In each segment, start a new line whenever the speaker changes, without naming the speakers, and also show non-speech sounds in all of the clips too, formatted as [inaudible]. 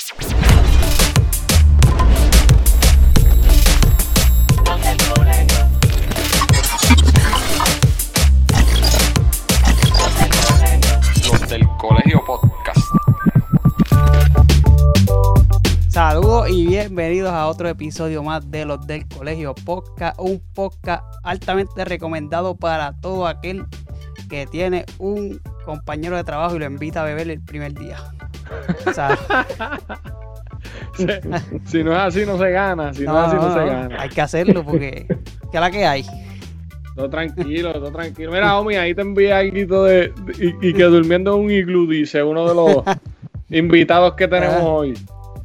Los del Colegio Podcast.
Saludos y bienvenidos a otro episodio más de los del Colegio Podcast, un podcast altamente recomendado para todo aquel que tiene un compañero de trabajo y lo invita a beber el primer día. O sea,
Si, [laughs] si no es así, no se gana. Si no, es así, no, se gana.
hay que hacerlo porque ¿qué es la que hay?
Todo tranquilo, todo tranquilo. Mira, homie, ahí te envié algo de, de- y, y que durmiendo en un iglú, dice uno de los [laughs] invitados que tenemos
Ah.
hoy.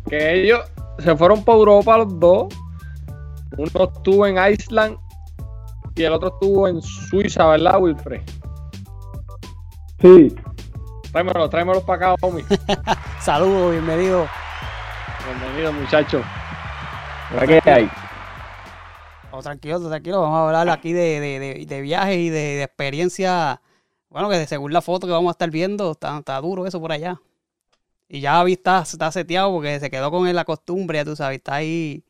Que ellos se fueron para Europa los dos. Uno estuvo en Iceland y el otro estuvo en Suiza, ¿verdad, Wilfred?
Sí,
Tráemelo, tráemelo para acá, homie. [laughs]
Saludos, bienvenidos.
Bienvenido, muchacho.
¿para qué hay?
Oh, tranquilo, tranquilo, vamos a hablar aquí de, de, de, de viajes y de, de experiencia. Bueno, que según la foto que vamos a estar viendo, está, está duro eso por allá. Y ya está, está seteado porque se quedó con la costumbre, ya tú sabes, está ahí.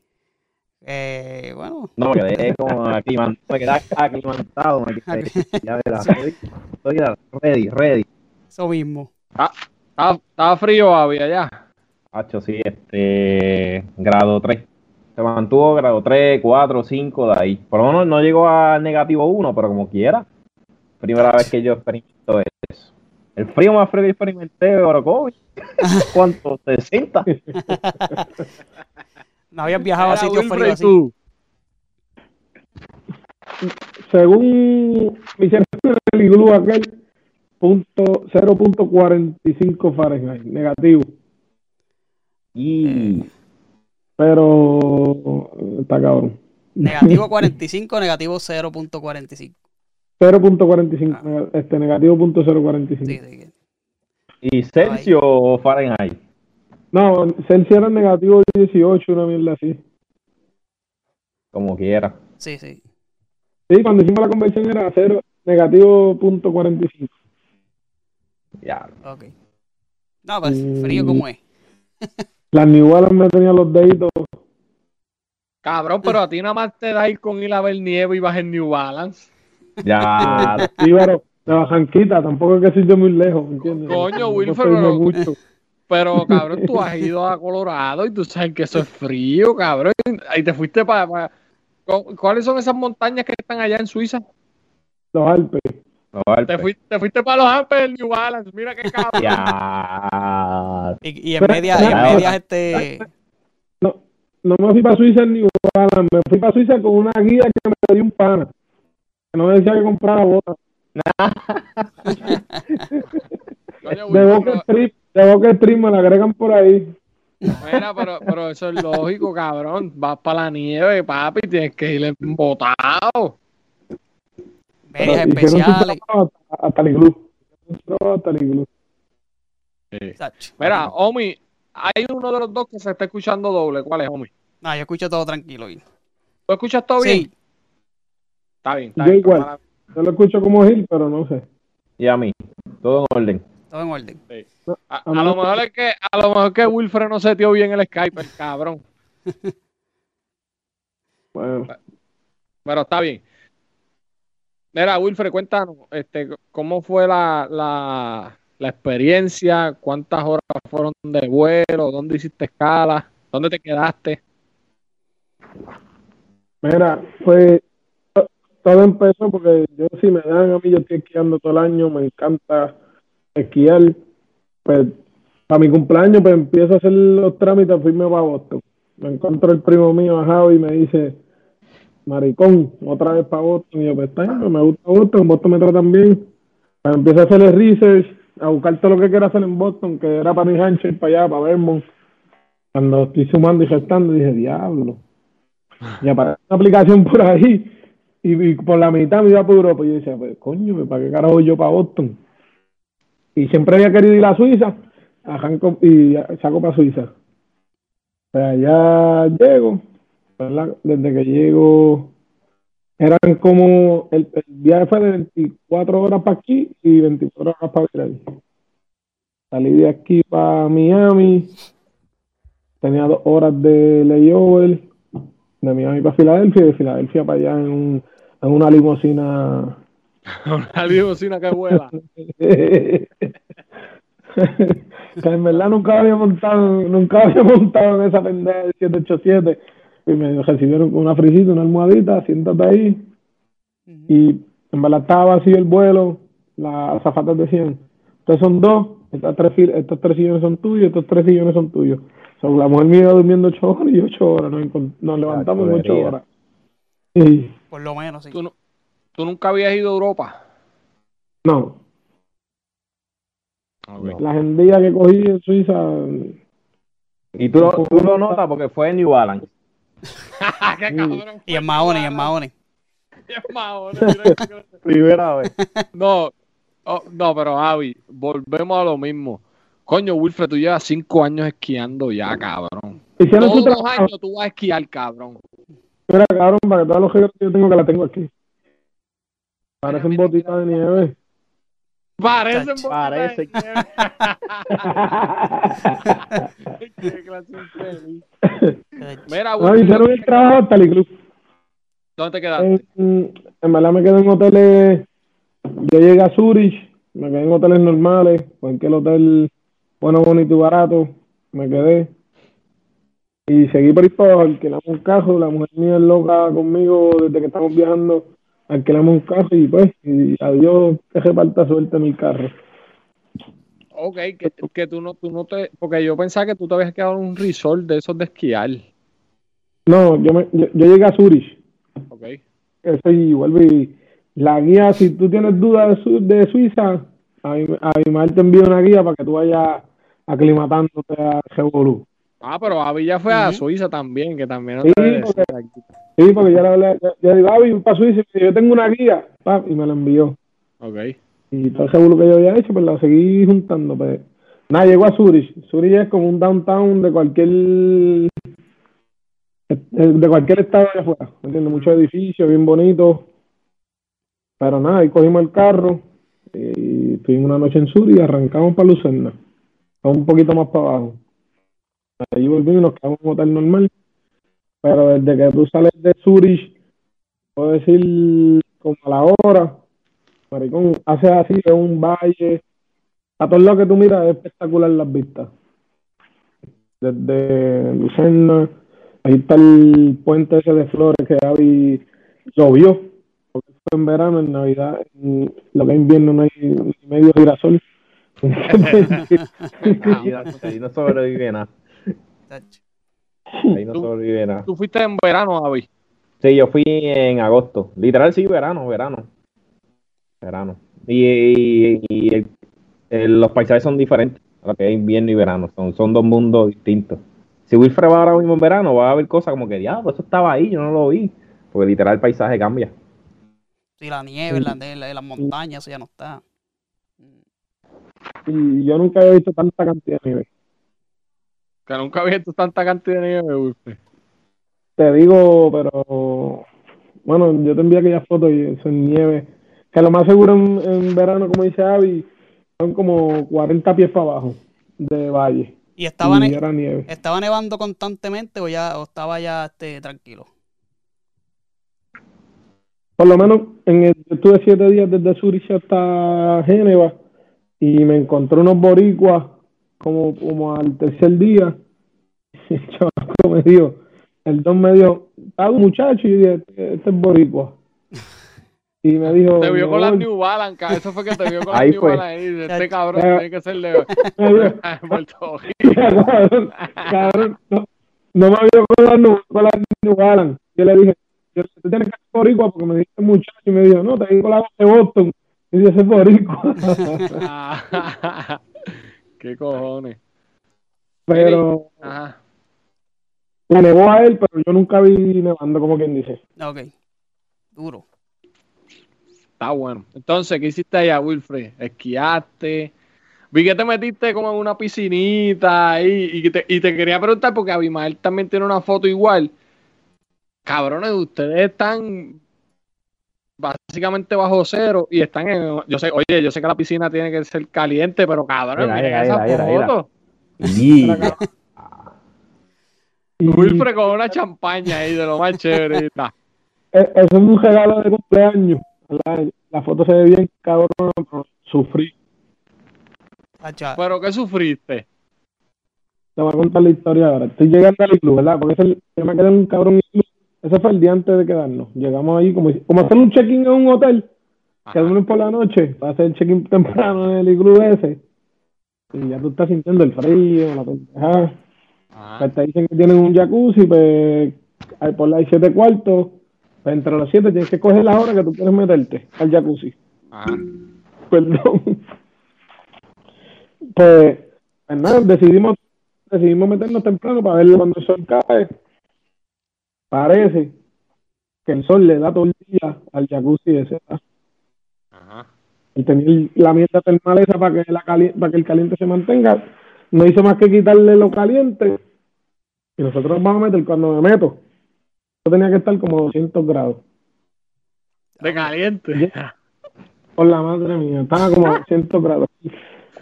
Eh, bueno,
No, me quedé como acliman- me quedé aclimatado, me quedé [laughs] ya de la Estoy ya ready, ready.
eso mismo.
¿Estaba, estaba frío, Avi, allá?
Hacho, sí, este, grado 3. Se mantuvo grado 3, 4, 5 de ahí. Por lo menos no llegó a negativo 1, pero como quiera. Primera vez que yo experimento eso. El frío más frío que experimenté, Orocovi. [laughs] ¿Cuánto? ¿60? [laughs]
No habías viajado a sitios fríos así.
según mi servicio del iglú aquel, punto 0.45 Fahrenheit, negativo.
Y
Pero está cabrón.
Negativo 45, negativo 0.45.
0.45,
Ah.
este negativo punto 0.45.
Sí, sí,
y Celsius o Fahrenheit.
No, Celsius era negativo 18, una mierda así.
Como quiera.
sí, sí.
Sí, cuando hicimos la conversión era 0, negativo punto 45.
Ya.
Ok. No, pues frío como es. [laughs]
Las New Balance me tenían los deditos.
Cabrón, pero a ti nada más te da ir con ir a ver nieve y vas en New Balance.
Ya.
Sí, pero de Bajanquita, tampoco es que sitio muy lejos, ¿me entiendes?
Coño,
No
Wilfred, pero-
mucho.
Pero, cabrón, tú has ido a Colorado y tú sabes que eso es frío, cabrón. Ahí te fuiste para... ¿Cuáles son esas montañas que están allá en Suiza?
Los Alpes.
Te fuiste, te fuiste para los Alpes del New Balance. Mira qué cabrón.
Ya.
Y, y en media, y en medias este.
No, no me fui para Suiza en New Balance, me fui para Suiza con una guía que me dio un pana. Que no me decía que comprara botas. [laughs] De Boca
pero-
De Boca Street me la agregan por ahí.
Mira, pero, pero eso es lógico, cabrón. Vas para la nieve, papi, tienes que ir embotado.
medias especiales.
hasta, hasta el iglú. El iglú.
Mira, Omi, hay uno de los dos que se está escuchando doble. ¿Cuál es, Omi?
No, yo escucho todo tranquilo. hoy.
¿Tú escuchas todo bien?
Sí,
Está bien, está
Yo
bien.
igual.
Mala-
Yo lo escucho como Gil, pero no sé.
Y a mí. Todo en orden.
Todo en orden.
A, a lo mejor es que a lo mejor que Wilfred no se dio bien el Skype, el cabrón. [laughs]
Bueno,
Pero está bien. Mira, Wilfred, cuéntanos, este, ¿cómo fue la, la, la experiencia? ¿Cuántas horas fueron de vuelo? ¿Dónde hiciste escala? ¿Dónde te quedaste?
mira, pues to- todo empezó porque yo si me dan a mí, yo estoy esquiando todo el año, me encanta esquiar. Pues para mi cumpleaños pues empiezo a hacer los trámites, fuirme para Boston. Me encuentro el primo mío, Javi, y me dice, maricón, otra vez para Boston. Y yo, pues está pues, me gusta Boston, Boston me tratan bien. Pues empiezo a hacer el research, a buscar todo lo que quiero hacer en Boston, que era para New Hampshire, para allá, para Vermont. Cuando estoy sumando y gestando, dije, diablo. Y aparece una aplicación por ahí, y, por la mitad me iba por Europa. Y yo decía, pues coño, ¿para qué carajo yo para Boston? Y siempre había querido ir a Suiza, arranco y saco para Suiza. Ya llego. Desde que llego, eran como, el, el viaje fue de 24 horas para aquí y 24 horas para Israel. Salí de aquí para Miami, tenía dos horas de layover de Miami para Filadelfia y de Filadelfia para allá en, un, en una limusina. [laughs]
Una limusina que vuela. [laughs]
que en verdad nunca había montado, nunca había montado en esa pendeja del 787 y me recibieron con una frisita, una almohadita, siéntate ahí y en verdad estaba vacío el vuelo, las azafatas decían, ustedes son dos, estas tres, fil- estos tres sillones son tuyos, estos tres sillones son tuyos. So, la mujer mía iba durmiendo ocho horas y ocho horas, nos, levantamos en ocho horas. Y,
Por lo menos, sí.
¿Tú, no- tú nunca habías ido a Europa?
no,
No.
la agendía que cogí en Suiza,
Y tú, lo- tú lo notas porque fue en New Balance.
¡Qué cabrón!
Y en Mahoney, y en Mahoney.
¡Qué Mahoney! Mira que-
Primera vez.
No, oh, no, pero Javi, volvemos a lo mismo. Coño, Wilfred, tú llevas cinco años esquiando ya, cabrón.
hicieron
Todos los años tú vas a esquiar, cabrón.
Mira, cabrón, para que todos los que yo tengo que la tengo aquí. Parecen botitas de nieve.
Parecen
Chacho.
Parece. [laughs]
Qué clase infeliz.
Eh,
Mira,
no,
Wilfred,
hicieron el trabajo hasta el club.
¿dónde te quedaste?
En, en verdad me quedé en hoteles. Yo llegué a Zurich, me quedé en hoteles normales, cualquier hotel bueno, bonito y barato, me quedé. Y seguí por ahí para abajo, alquilamos un carro, la mujer mía es loca conmigo desde que estamos viajando, alquilamos un carro y pues, y adiós, que reparta suerte en mi carro.
Ok, que, que tú no, tú no te. Porque yo pensaba que tú te habías quedado en un resort de esos de esquiar.
No, yo, me, yo, yo llegué a Zurich,
Ok.
eso y vuelvo y la guía, si tú tienes dudas de, Su- de Suiza, a mi, a mi madre te envío una guía para que tú vayas aclimatándote a Revolú.
Ah, pero Javi ya fue a. Suiza también, que también
Sí, porque-. Sí, porque yo le hablé, yo, yo digo, Gaby, para Suiza, y yo tengo una guía, pap, y me la envió.
Ok.
Y todo seguro que yo había hecho, pues la seguí juntando. Pues. Nada, llegó a Zurich. Zurich es como un downtown de cualquier de cualquier estado de afuera. ¿Me entiendes? Muchos edificios, bien bonitos. Pero nada, ahí cogimos el carro y estuvimos una noche en Zurich y arrancamos para Lucerna. Un poquito más para abajo. Allí volvimos y nos quedamos en hotel normal. Pero desde que tú sales de Zurich, puedo decir como a la hora, Maricón, hace así, es un valle. A todos lados que tú miras es espectacular las vistas. Desde Lucerna, ahí está el puente ese de flores que Javi llovió. Porque fue en verano, en Navidad, en lo que es invierno no hay ni medio girasol. [laughs]
Ahí no sobrevive nada. Ahí no sobrevive nada.
Tú fuiste en verano, Javi.
Sí, yo fui en agosto. Literal, sí, verano, verano. Verano. Y, y- y el- el- los paisajes son diferentes a lo que es invierno y verano. Son, son dos mundos distintos. Si Wilfred va ahora mismo en verano, va a ver cosas como que, diablo, eso estaba ahí, yo no lo vi. Porque literal el paisaje cambia.
Sí, la nieve, la, de, la- de las montañas, eso ya no está.
y yo nunca había visto tanta cantidad de nieve.
Que nunca había visto tanta cantidad de nieve, Wilfred.
Te digo, pero bueno, yo te envié aquellas fotos y eso es nieve. Que lo más seguro en, en verano, como dice Avi, son como 40 pies para abajo de valle.
¿Y estaba,
y
ne-
era nieve.
estaba nevando constantemente o ya o estaba ya este, tranquilo?
Por lo menos en el, yo estuve siete días desde Zurich hasta Génova y me encontré unos boricuas como, como al tercer día. [laughs] El chavaco me dijo, el don me dijo, está un muchacho y yo dije, este, es boricua. Y me dijo,
Te vio
"Me
con las
voy".
New Balance, eso fue que te vio con
Ahí
las New. Balance. Y dice, este cabrón tiene que ser de [laughs] [laughs] Puerto Rico.
cabrón, cabrón, no, no me vio con las New, con las New Balance. Yo le dije, yo, tú tienes que ser boricua porque me dijiste muchacho y me dijo, no, te digo la voz de Boston. Y yo soy boricua.
¿Qué cojones?
pero
Ajá.
le nevó a él, pero yo nunca vi nevando, como quien dice.
Ok. Duro.
Está bueno. Entonces, ¿qué hiciste allá, Wilfred? Esquiaste. Vi que te metiste como en una piscinita ahí y te, y te quería preguntar porque Abimael también tiene una foto igual. Cabrones, ustedes están básicamente bajo cero y están en... Yo sé, oye, yo sé que la piscina tiene que ser caliente, pero cabrones,
Mira, mira,
esa
mira,
foto. [laughs] Wilfred con una champaña ahí de lo más chévere. y está.
e- eso es un regalo de cumpleaños. La, la foto se ve bien cabrón, pero sufrí.
Tacho,
Pero ¿qué sufriste?
Te voy a contar la historia ahora. Estoy llegando al iglú, ¿verdad? Porque ese, yo me quedé un cabrón. Ese fue el día antes de quedarnos. Llegamos ahí como, como hacer un check-in en un hotel. Quedamos por la noche para hacer el check-in temprano en el iglú ese. Y ya tú estás sintiendo el frío, la pendejada. Pues te dicen que tienen un jacuzzi, pues hay por la hay siete cuartos. Pues entre los siete tienes que coger la hora que tú quieres meterte al jacuzzi.
Ajá.
Perdón. Pues, pues nada, decidimos, decidimos meternos temprano para ver cuando el sol cae. Parece que el sol le da todo el día al jacuzzi ese. ¿verdad?
Ajá.
El tener la mierda termal esa para que, la cali- para que el caliente se mantenga, no hizo más que quitarle lo caliente. Y nosotros vamos a meter, cuando me meto, yo tenía que estar como 200 grados.
De caliente.
Por la madre mía, estaba como a 200 grados.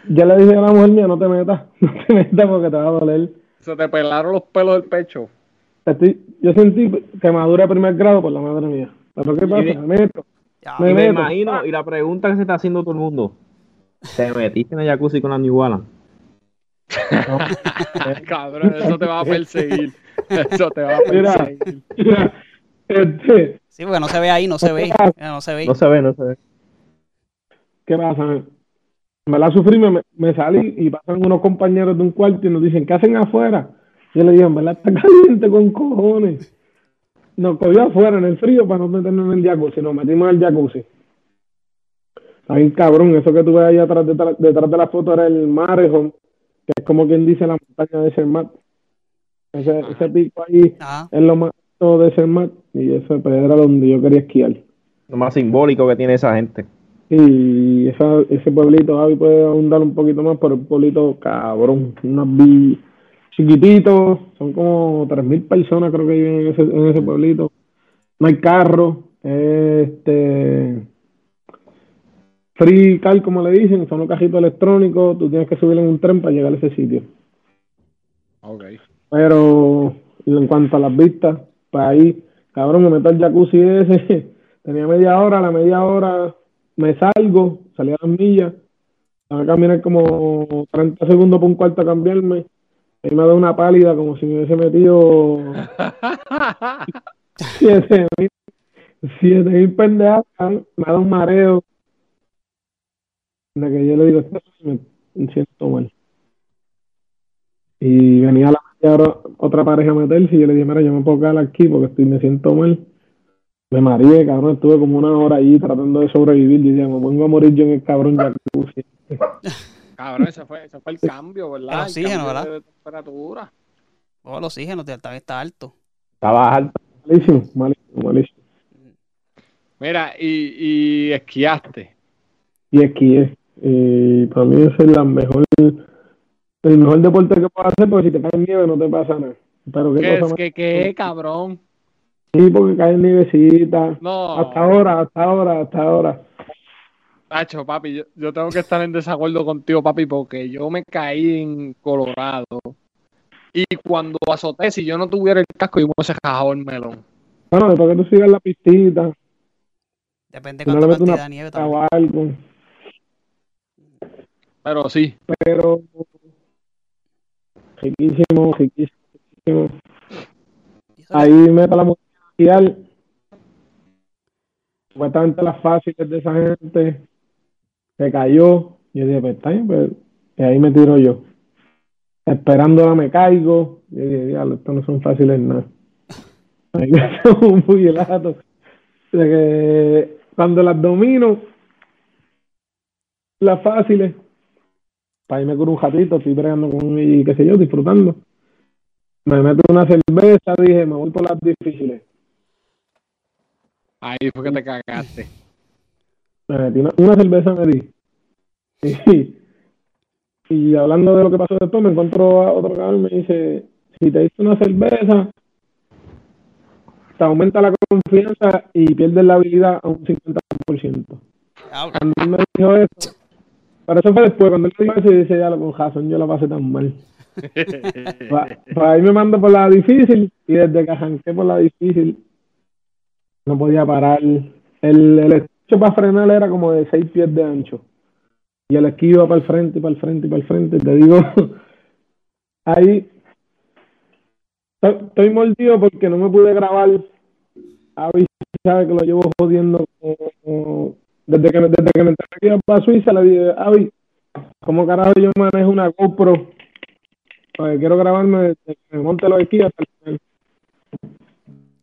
Ya le dije a la mujer mía, no te metas, [laughs] no te metas porque te va a doler.
Se te pelaron los pelos del pecho.
Estoy- yo sentí quemadura de primer grado por la madre mía. ¿Pero qué pasa? Me meto.
ya,
Me
Y me
meto.
imagino, y la pregunta que se está haciendo todo el mundo. ¿Te metiste en el jacuzzi con la New Balance? [laughs]
Cabrón, eso te va a perseguir. Eso te va a
Mira.
perseguir.
este,
Sí, porque no se ve ahí, no se ve. Ya No se ve.
No se ve, no se ve.
¿Qué pasa? Me la sufrí, me, me salí y pasan unos compañeros de un cuarto y nos dicen, ¿qué hacen afuera? Yo le dije, en verdad está [laughs] caliente con cojones. Nos cogió afuera en el frío para no meternos en el jacuzzi, nos metimos en el jacuzzi. Está bien cabrón, eso que tú ves ahí atrás, detrás, detrás de la foto era el Marejón, que es como quien dice la montaña de Cermat. Ese, ese pico ahí
Ajá.
es lo más alto de Cermat y ese pues, era donde yo quería esquiar.
Lo más simbólico que tiene esa gente.
Y esa, ese pueblito, Javi puede ahondar un poquito más, pero un pueblito cabrón, unos vi chiquititos, son como 3.000 personas creo que viven en ese, en ese pueblito. No hay carro, este free car como le dicen, son los cajitos electrónicos, tú tienes que subir en un tren para llegar a ese sitio.
Ok.
Pero en cuanto a las vistas, pues ahí, cabrón, me meto al jacuzzi ese, [laughs] tenía media hora, a la media hora me salgo, salí a las millas, a caminar como 30 segundos por un cuarto a cambiarme, ahí me da una pálida como si me hubiese metido [laughs] siete mil, siete mil pendejas, cabrón, me da un mareo, de que yo le digo, "Esto me siento mal. Y venía la otra pareja a meterse y yo le dije, mira, yo me puedo quedar aquí porque estoy, me siento mal. Me mareé, cabrón, estuve como una hora ahí tratando de sobrevivir. Y decía, me pongo a morir yo en el cabrón jacuzzi. [laughs]
Cabrón, ese fue, ese fue el cambio, ¿verdad?
El oxígeno,
cambio
¿verdad?
De temperatura.
Oh, el oxígeno también está alto.
Estaba alto.
Malísimo, malísimo, malísimo.
Mira, y, y esquiaste.
Y esquié. Y para mí ese es la mejor, el mejor deporte que puedo hacer porque si te cae nieve no te pasa nada. Pero qué
¿Qué,
cosa
es,
más.
que, qué, cabrón?
Sí, porque cae nievecita.
No.
Hasta ahora, hasta ahora, hasta ahora.
Tacho, papi, yo, yo tengo que estar en desacuerdo contigo, papi, porque yo me caí en Colorado. Y cuando azoté, si yo no tuviera el casco, yo me hubiese rajado el melón.
Bueno, después que tú sigas la pistita,
Depende
si no
cantidad
una
de nieve también.
o algo.
Pero sí,
pero riquísimo, riquísimo. Ahí meto la música mundial. Supuestamente las fáciles de esa gente se cayó. Yo dije, pues está pues, y ahí me tiro yo. Esperándola me caigo. Yo dije, diablo, esto no son fáciles nada. [laughs] Ahí me hago un que cuando las domino, las fáciles, para irme con un ratito, estoy bregando con y qué sé yo, disfrutando. Me meto una cerveza, dije, me voy por las difíciles.
ahí fue que te cagaste.
Me metí una, una cerveza, me di. [laughs] Y, y hablando de lo que pasó después, me encontró a otro cabrón y me dice, si te diste una cerveza, te aumenta la confianza y pierdes la habilidad a un 50%.
Diablo.
Cuando él me dijo eso, pero eso fue después, cuando él me dijo eso, y dice, ya lo con Jason, yo la pasé tan mal. [laughs] Pa- Pues ahí me mando por la difícil y desde que arranqué por la difícil no podía parar. El, el para frenar era como de seis pies de ancho. Y el esquí iba para el frente, para el frente, para el frente. Te digo, [laughs] ahí estoy- mordido porque no me pude grabar. Avi sabe que lo llevo jodiendo desde que, desde que me entré aquí para Suiza. Le dije, Avi, ¿cómo carajo yo manejo una GoPro? Porque quiero grabarme desde que me monte los esquís hasta el final.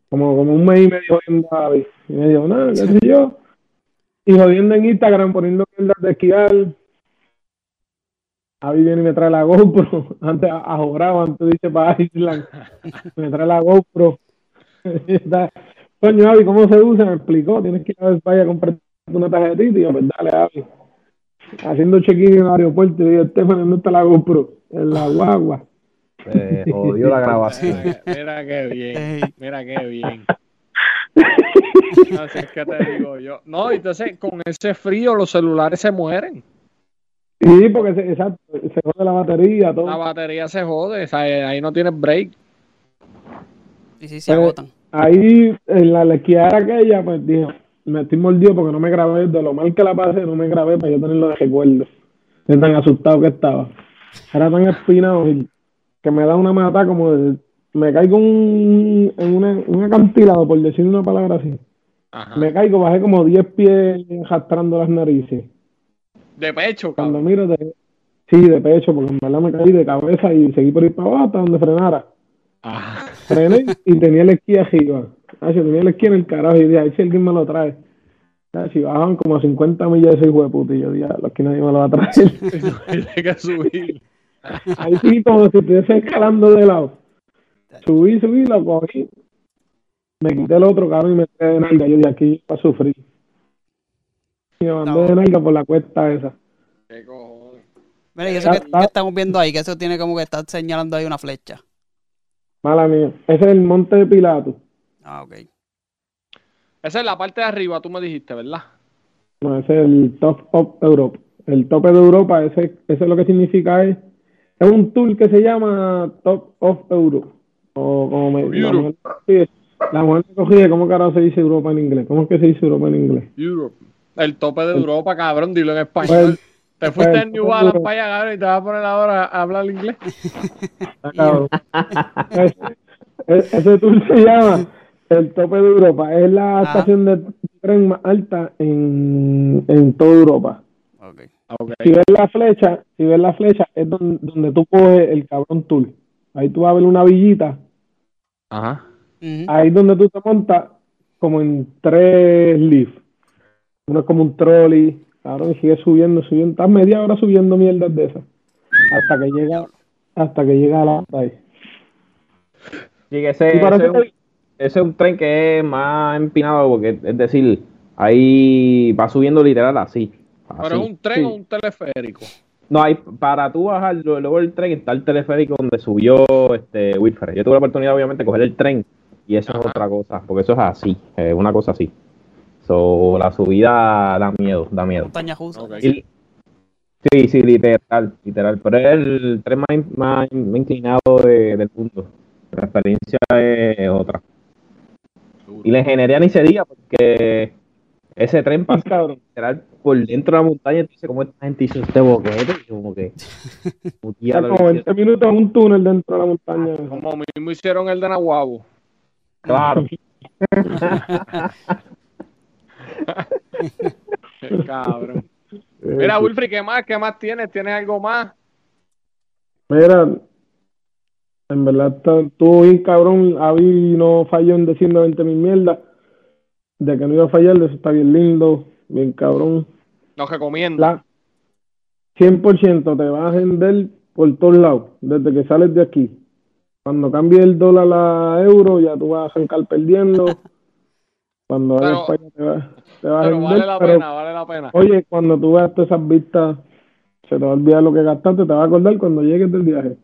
Como, como un mes y medio jodiendo a Avi. Y me dijo, nada, qué sé yo. Y jodiendo en Instagram, poniendo mierdas de esquiar. Avi viene y me trae la GoPro. [laughs] Antes, a Jorado, antes dice para Island. Me trae la GoPro. [laughs] Coño, Avi, ¿cómo se usa? Me explicó. Tienes que ir a ver vaya a comprar una tarjetita. Y yo, pues dale, Avi. Haciendo check-in en el aeropuerto. Y digo, Estefan, ¿dónde está la GoPro? En la guagua.
Se jodió la [laughs] grabación.
Mira, mira qué bien, mira qué bien. Así es que te digo yo. No, entonces con ese frío los celulares se mueren.
Sí, porque se, exacto, se jode la batería, todo.
La batería se jode, o sea, ahí no tienes break.
Sí, sí, se agotan.
Ahí, en la, esquiadera aquella, pues dije, me estoy mordido porque no me grabé, de lo mal que la pasé, no me grabé para yo tenerlo de recuerdo. De tan asustado que estaba. Era tan espinado y que me da una mata como de, me caigo un, en una, un acantilado, por decir una palabra así.
Ajá.
Me caigo, bajé como 10 pies arrastrando las narices.
De pecho,
Cuando miro, de, sí, de pecho, porque en verdad me caí de cabeza y seguí por ir para abajo hasta donde frenara.
Ajá.
frené y tenía el esquí arriba. Ah, yo tenía el esquí en el carajo y dije, a ver si alguien me lo trae. Ah, Si bajaban como a 50 millas de ese hijo de puta, y yo dije, "Diablo, aquí nadie me lo va a traer. [laughs]
Hay que subir.
Ahí sí, como si estuviese escalando de lado. Subí, subí, lo cogí. Me quité el otro carro y me quedé de nalga. Yo dije, aquí para sufrir. Y me mandé de nalga por la cuesta esa.
¿Qué cojones?
Mira, y eso que, estamos viendo ahí, que eso tiene como que está señalando ahí una flecha.
Mala mía. Ese es el monte de Pilato.
Ah, ok.
Esa es la parte de arriba, tú me dijiste, ¿verdad?
No, ese es el Top of Europe. El tope de Europa, ese, ese lo que significa es, es un tour que se llama Top of Europe. O como me, la
Europe.
mujer, sí, la mujer me corrige, ¿cómo carajo se dice Europa en inglés? ¿Cómo es que se dice Europa en inglés?
Europe. El tope de Europa, cabrón, dilo en español.
Pues,
Te fuiste
pues,
en New Balance para allá, cabrón, y te vas a poner ahora a hablar inglés.
está [laughs] cabrón. Ese- ese tour se llama el tope de Europa. Es la
Ah.
estación de tren más alta en, en toda Europa.
Ok.
Ok.
si ves la flecha, si ves la flecha, es donde, donde tú coges el cabrón tour. Ahí tú vas a ver una villita,
Ajá.
Ahí es donde tú te montas como en tres lifts. Uno es como un trolley, cabrón, y sigue subiendo, subiendo, estás media hora subiendo mierdas de esas. Hasta que llega, hasta que llega a la ahí.
Sí, que ese, ese es un,
que-
ese es un tren que es más empinado porque, es decir, ahí va subiendo literal así.
Pero
así.
es un tren
Sí.
o un teleférico.
No, hay, para tú bajar lo- luego el tren está el teleférico donde subió este Wilfred. Yo tuve la oportunidad, obviamente, de coger el tren y eso
Ajá.
es otra cosa, porque eso es así, es una cosa así. So, la subida da miedo, da miedo.
Montaña.
Y- sí, sí, literal, literal. Pero es el tren más, más in- inclinado de- del mundo. La experiencia es otra. Y la ingeniería ni se diga porque ese tren pasa [laughs]
cabrón.
literal por dentro de la montaña. Entonces, ¿cómo esta gente hizo este boquete? Y Como que. [laughs] lo
como
hicieron.
20 minutos en un túnel dentro de la montaña.
Como mismo hicieron el de Nahuabo.
Claro. [laughs]
Qué cabrón. Mira,
sí.
Wilfrid, ¿qué más? ¿Qué más tienes? ¿Tienes algo más?
Mira, en verdad estuvo bien cabrón. Avi no falló en decirme 20 mil mierdas. De que no iba a fallar, eso está bien lindo, bien cabrón.
Lo recomiendo.
La 100% te vas a vender por todos lados, desde que sales de aquí. Cuando cambie el dólar a euro, ya tú vas a arrancar perdiendo. [laughs] Cuando vayas para allá, te vas, te vas a
Pero
vender.
vale la
pero,
pena, vale la pena.
oye, cuando tú veas todas esas vistas, se te va a olvidar lo que gastaste, te vas a acordar cuando llegues del viaje.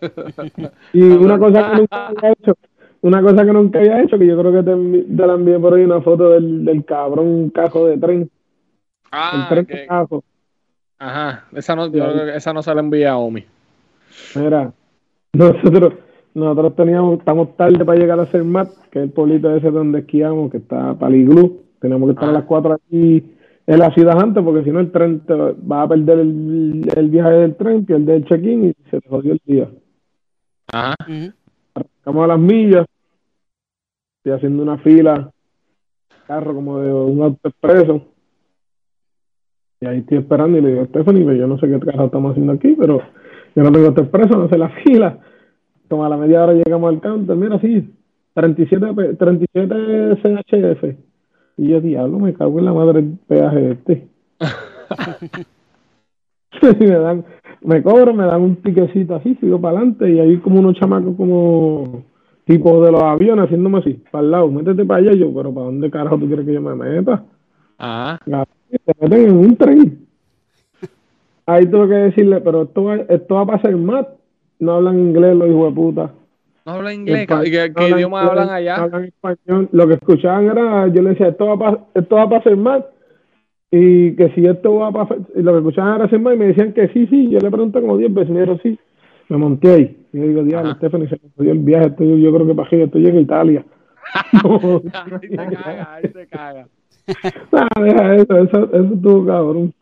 [laughs] Y una cosa que nunca había hecho, una cosa que nunca había hecho, que yo creo que te, te la envié por ahí una foto del, del cabrón cajo de tren, el
Ah,
tren
que-
de cajo.
ajá. Esa no, yo esa no se la envía a Omi.
Mira, nosotros, nosotros teníamos, estamos tarde para llegar a Cermat, que es el pueblito ese donde esquiamos, que está Paliglú. Tenemos que estar a las 4 aquí en la ciudad antes, porque si no el tren te va a perder el, el viaje del tren, pierde el check-in y se te jodió el día.
Ajá.
Arrancamos a las millas, estoy haciendo una fila, carro como de un auto expreso. Y ahí estoy esperando y le digo, Stephanie, pues yo no sé qué carro estamos haciendo aquí, pero yo no tengo auto expreso, no sé la [laughs] fila. Como a la media hora llegamos al counter, mira, sí, 37, pe- 37 CHF. Y yo, diablo, me cago en la madre el peaje este. [laughs] [laughs] y me dan, me cobro, me dan un tiquecito así, sigo para adelante y hay como unos chamacos como tipo de los aviones haciéndome así, para el lado, métete para allá, Y yo, pero ¿para dónde carajo tú quieres que yo me meta?
Ajá.
te meten en un tren. [laughs] Ahí tuve que decirle, pero esto va, esto va a pasar más. No hablan inglés los hijos de puta.
No habla inglés. ¿Qué, qué
no hablan
idioma hablan allá?
Hablan español. Lo que escuchaban era, yo le decía, esto va a, esto va a pasar más. Y que si esto va a pasar, y lo que escuchaban hacer más, y me decían que sí, sí. Yo le pregunté como 10 veces, me dijeron sí. Me monté ahí. Y yo digo, diablo. Stephanie, se me el viaje. Estoy, yo creo que para esto llega a Italia. [laughs] No,
ahí se caga, ahí se caga. [laughs]
Nah, deja eso, eso, eso estuvo cabrón.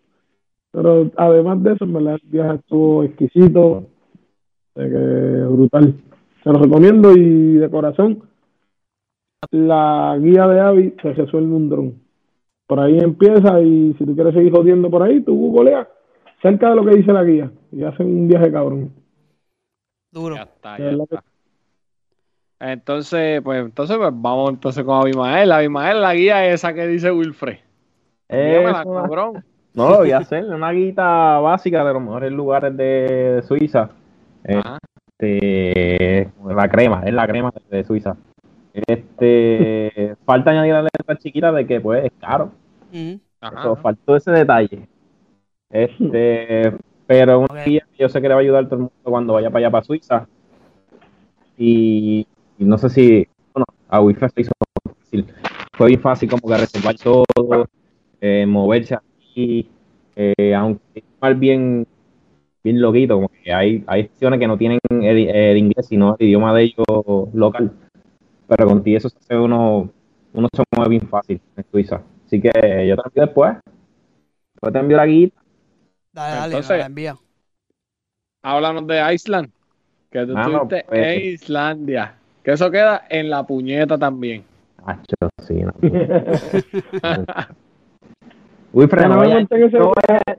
Pero además de eso, en verdad, el viaje estuvo exquisito, de que brutal. Se lo recomiendo y de corazón, la guía de Avi se resuelve un dron. Por ahí empieza y si tú quieres seguir jodiendo por ahí, tú googleas cerca de lo que dice la guía y hacen un viaje cabrón.
Duro.
Ya está, ya. Entonces, pues, entonces, pues, vamos entonces con Abimael. Abimael, la guía esa que dice Wilfred. Dígamela,
Es una-
cabrón.
No lo voy a hacer, una guita básica de los mejores lugares de Suiza.
Ajá.
Este, la crema, es la crema de Suiza. Este, falta añadir la letra chiquita de que pues es caro.
Ujú.
Ajá.
Eso, faltó ese detalle. Este, [laughs] pero una guía que yo sé que le va a ayudar a todo el mundo cuando vaya para allá para Suiza. Y, y no sé si, bueno, a Wi-Fi se hizo fácil. Fue bien fácil como que reservar todo, eh, moverse aquí, eh, aunque es mal bien, bien loquito, como que hay, hay que no tienen el, el inglés, sino el idioma de ellos local. Pero contigo eso se hace uno, uno se mueve bien fácil en Suiza. Así que yo te envío después. Después te envío la guía.
Dale, dale,
Entonces-
me la envía.
Háblanos de Island. Que tú
Mano,
estuviste
pues-
en Islandia. Que eso queda en la puñeta también.
Acho, sí, no. [laughs]
No
vaya-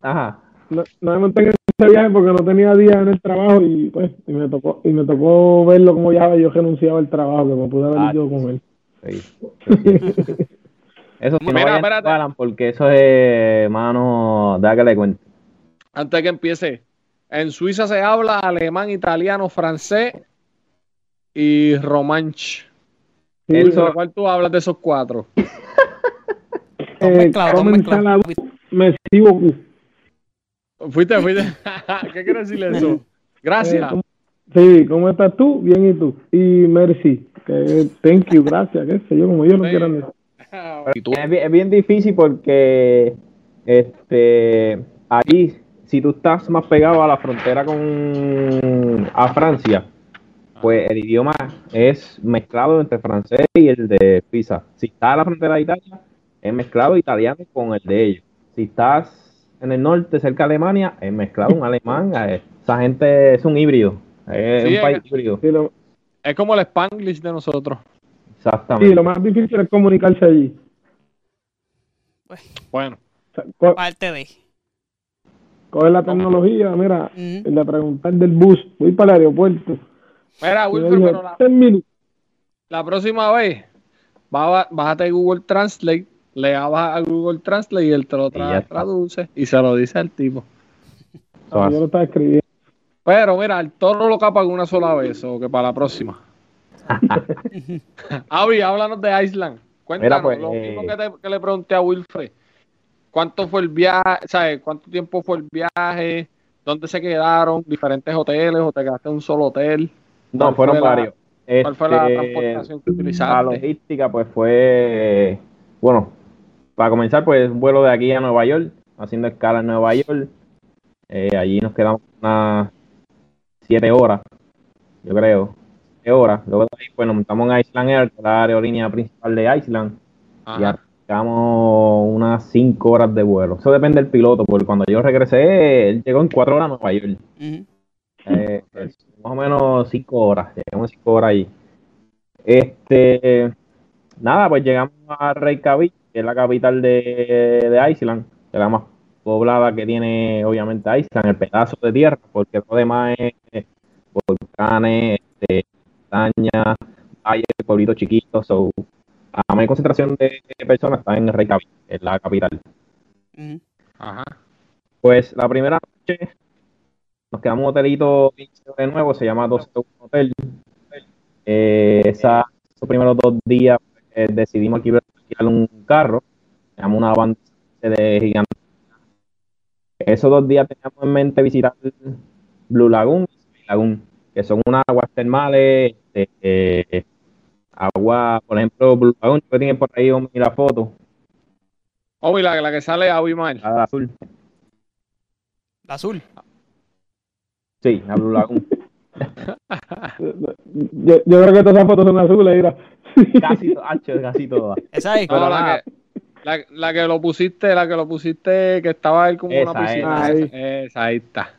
Ajá.
No, no me monté en ese viaje porque no tenía días en el trabajo y pues y me tocó y me tocó verlo como viajaba y yo renunciaba al trabajo que me pude haber
Ah.
ido con él.
Sí. [laughs] Eso no
Mira,
vayan Alan, porque eso es, mano, da que le cuente.
Antes que empiece. En Suiza se habla alemán, italiano, francés y romanche.
Sí,
Wilfred, ¿Cuál tú hablas de esos cuatro? [laughs]
Eh,
mezclado, mezclado.
merci beaucoup.
Fuiste, fuiste. [laughs] ¿Qué quiere decir eso?
Eh,
Gracias.
¿cómo- sí, ¿cómo estás tú? Bien, ¿y tú? Y merci. Que, thank you, gracias, qué sé yo, como yo no quiero decir.
Es bien, es bien difícil porque este ahí, si tú estás más pegado a la frontera con a Francia, pues el idioma es mezclado entre francés y el de Suiza. Si estás a la frontera de Italia, es mezclado italiano con el de ellos. Si estás en el norte, cerca de Alemania, es mezclado un alemán. eh, Esa gente es un híbrido. Es
Sí,
un país
es-
híbrido.
Sí, lo,
Es como el Spanglish de nosotros.
Exactamente.
sí, lo más difícil es comunicarse allí.
Bueno,
O sea, co-
Parte de.
coger la tecnología, mira,
Ujú.
le preguntar del bus, voy para el aeropuerto.
mira, Wilfred, pero la,
10 minutos.
la próxima vez, bájate Google Translate, le dabas a Google Translate y él te lo tra-
Y
traduce y se lo dice al tipo.
Ah,
hace.
yo lo estaba escribiendo.
Pero mira, el toro lo capa una sola vez, o que para la próxima. [laughs] Avi, háblanos de Island. Cuéntanos
Mira, pues,
lo
eh,
mismo que, te- que le pregunté a Wilfred. ¿Cuánto fue el viaje? ¿Sabes? ¿Cuánto tiempo fue el viaje? ¿Dónde se quedaron? ¿Diferentes hoteles? ¿O te quedaste en un solo hotel?
No,
¿Cuál
fueron
fue la-
varios.
¿Cuál fue la
Este,
transportación que
La
utilizaste?
logística, pues fue, bueno, para comenzar, pues un vuelo de aquí a Nueva York, haciendo escala en Nueva York. Eh, allí nos quedamos una, siete horas, yo creo, siete horas. Luego de ahí, pues nos montamos en Island Air, que es la aerolínea principal de Island, y arrancamos unas cinco horas de vuelo. Eso depende del piloto, porque cuando yo regresé, él llegó en cuatro horas a Nueva York. Eh, es más o menos cinco horas, llegamos cinco horas ahí. Este, nada, pues llegamos a Reykjavik, que es la capital de, de Iceland, que es la más poblada que tiene obviamente Iceland, el pedazo de tierra, porque lo demás es eh, volcanes, este, montañas, valles, pueblitos chiquitos, so, la mayor concentración de personas está en Reykjavik, es la capital.
Ajá.
Pues la primera noche nos quedamos en un hotelito de nuevo, se llama 12 Hotel. Eh, esa, esos primeros dos días eh, decidimos que iba a alquilar un carro, teníamos una banda de gigantes. Esos dos días teníamos en mente visitar Blue Lagoon y Lagoon, que son unas aguas termales, este, eh, agua, por ejemplo, Blue Lagoon, que tiene por ahí un- la foto,
Oh, y la, la que sale a Abimael.
la azul.
La azul.
Sí, la Blue Lagoon. [laughs]
Yo, yo creo que todas esas fotos son azules, mira.
casi, hacho, casi todas.
Esa es.
No, la, que, la, la que lo pusiste, la que lo pusiste, que estaba ahí como
Esa,
una piscina.
esa.
Esa, esa, ahí está.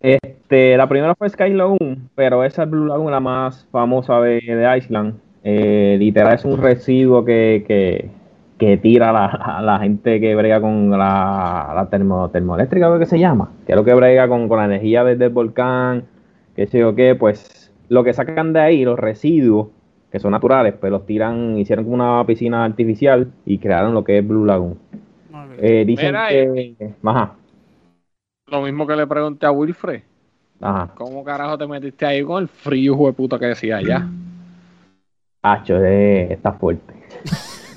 Este, la primera fue Sky Lagoon, pero esa es Blue Lagoon, la más famosa de, de Island. Eh, literal es un residuo que, que, que tira la, a la gente que brega con la, la termo, termoeléctrica, creo que se llama, que es lo que brega con, con la energía desde el volcán, que sé yo qué, pues lo que sacan de ahí, los residuos, que son naturales, pues los tiran, hicieron como una piscina artificial y crearon lo que es Blue Lagoon. Eh, dicen
Mira,
que... Ajá,
Lo mismo que le pregunté a Wilfred.
ajá.
¿Cómo carajo te metiste ahí con el frío, hijo de puta, que decía allá?
Hacho, eh, está fuerte.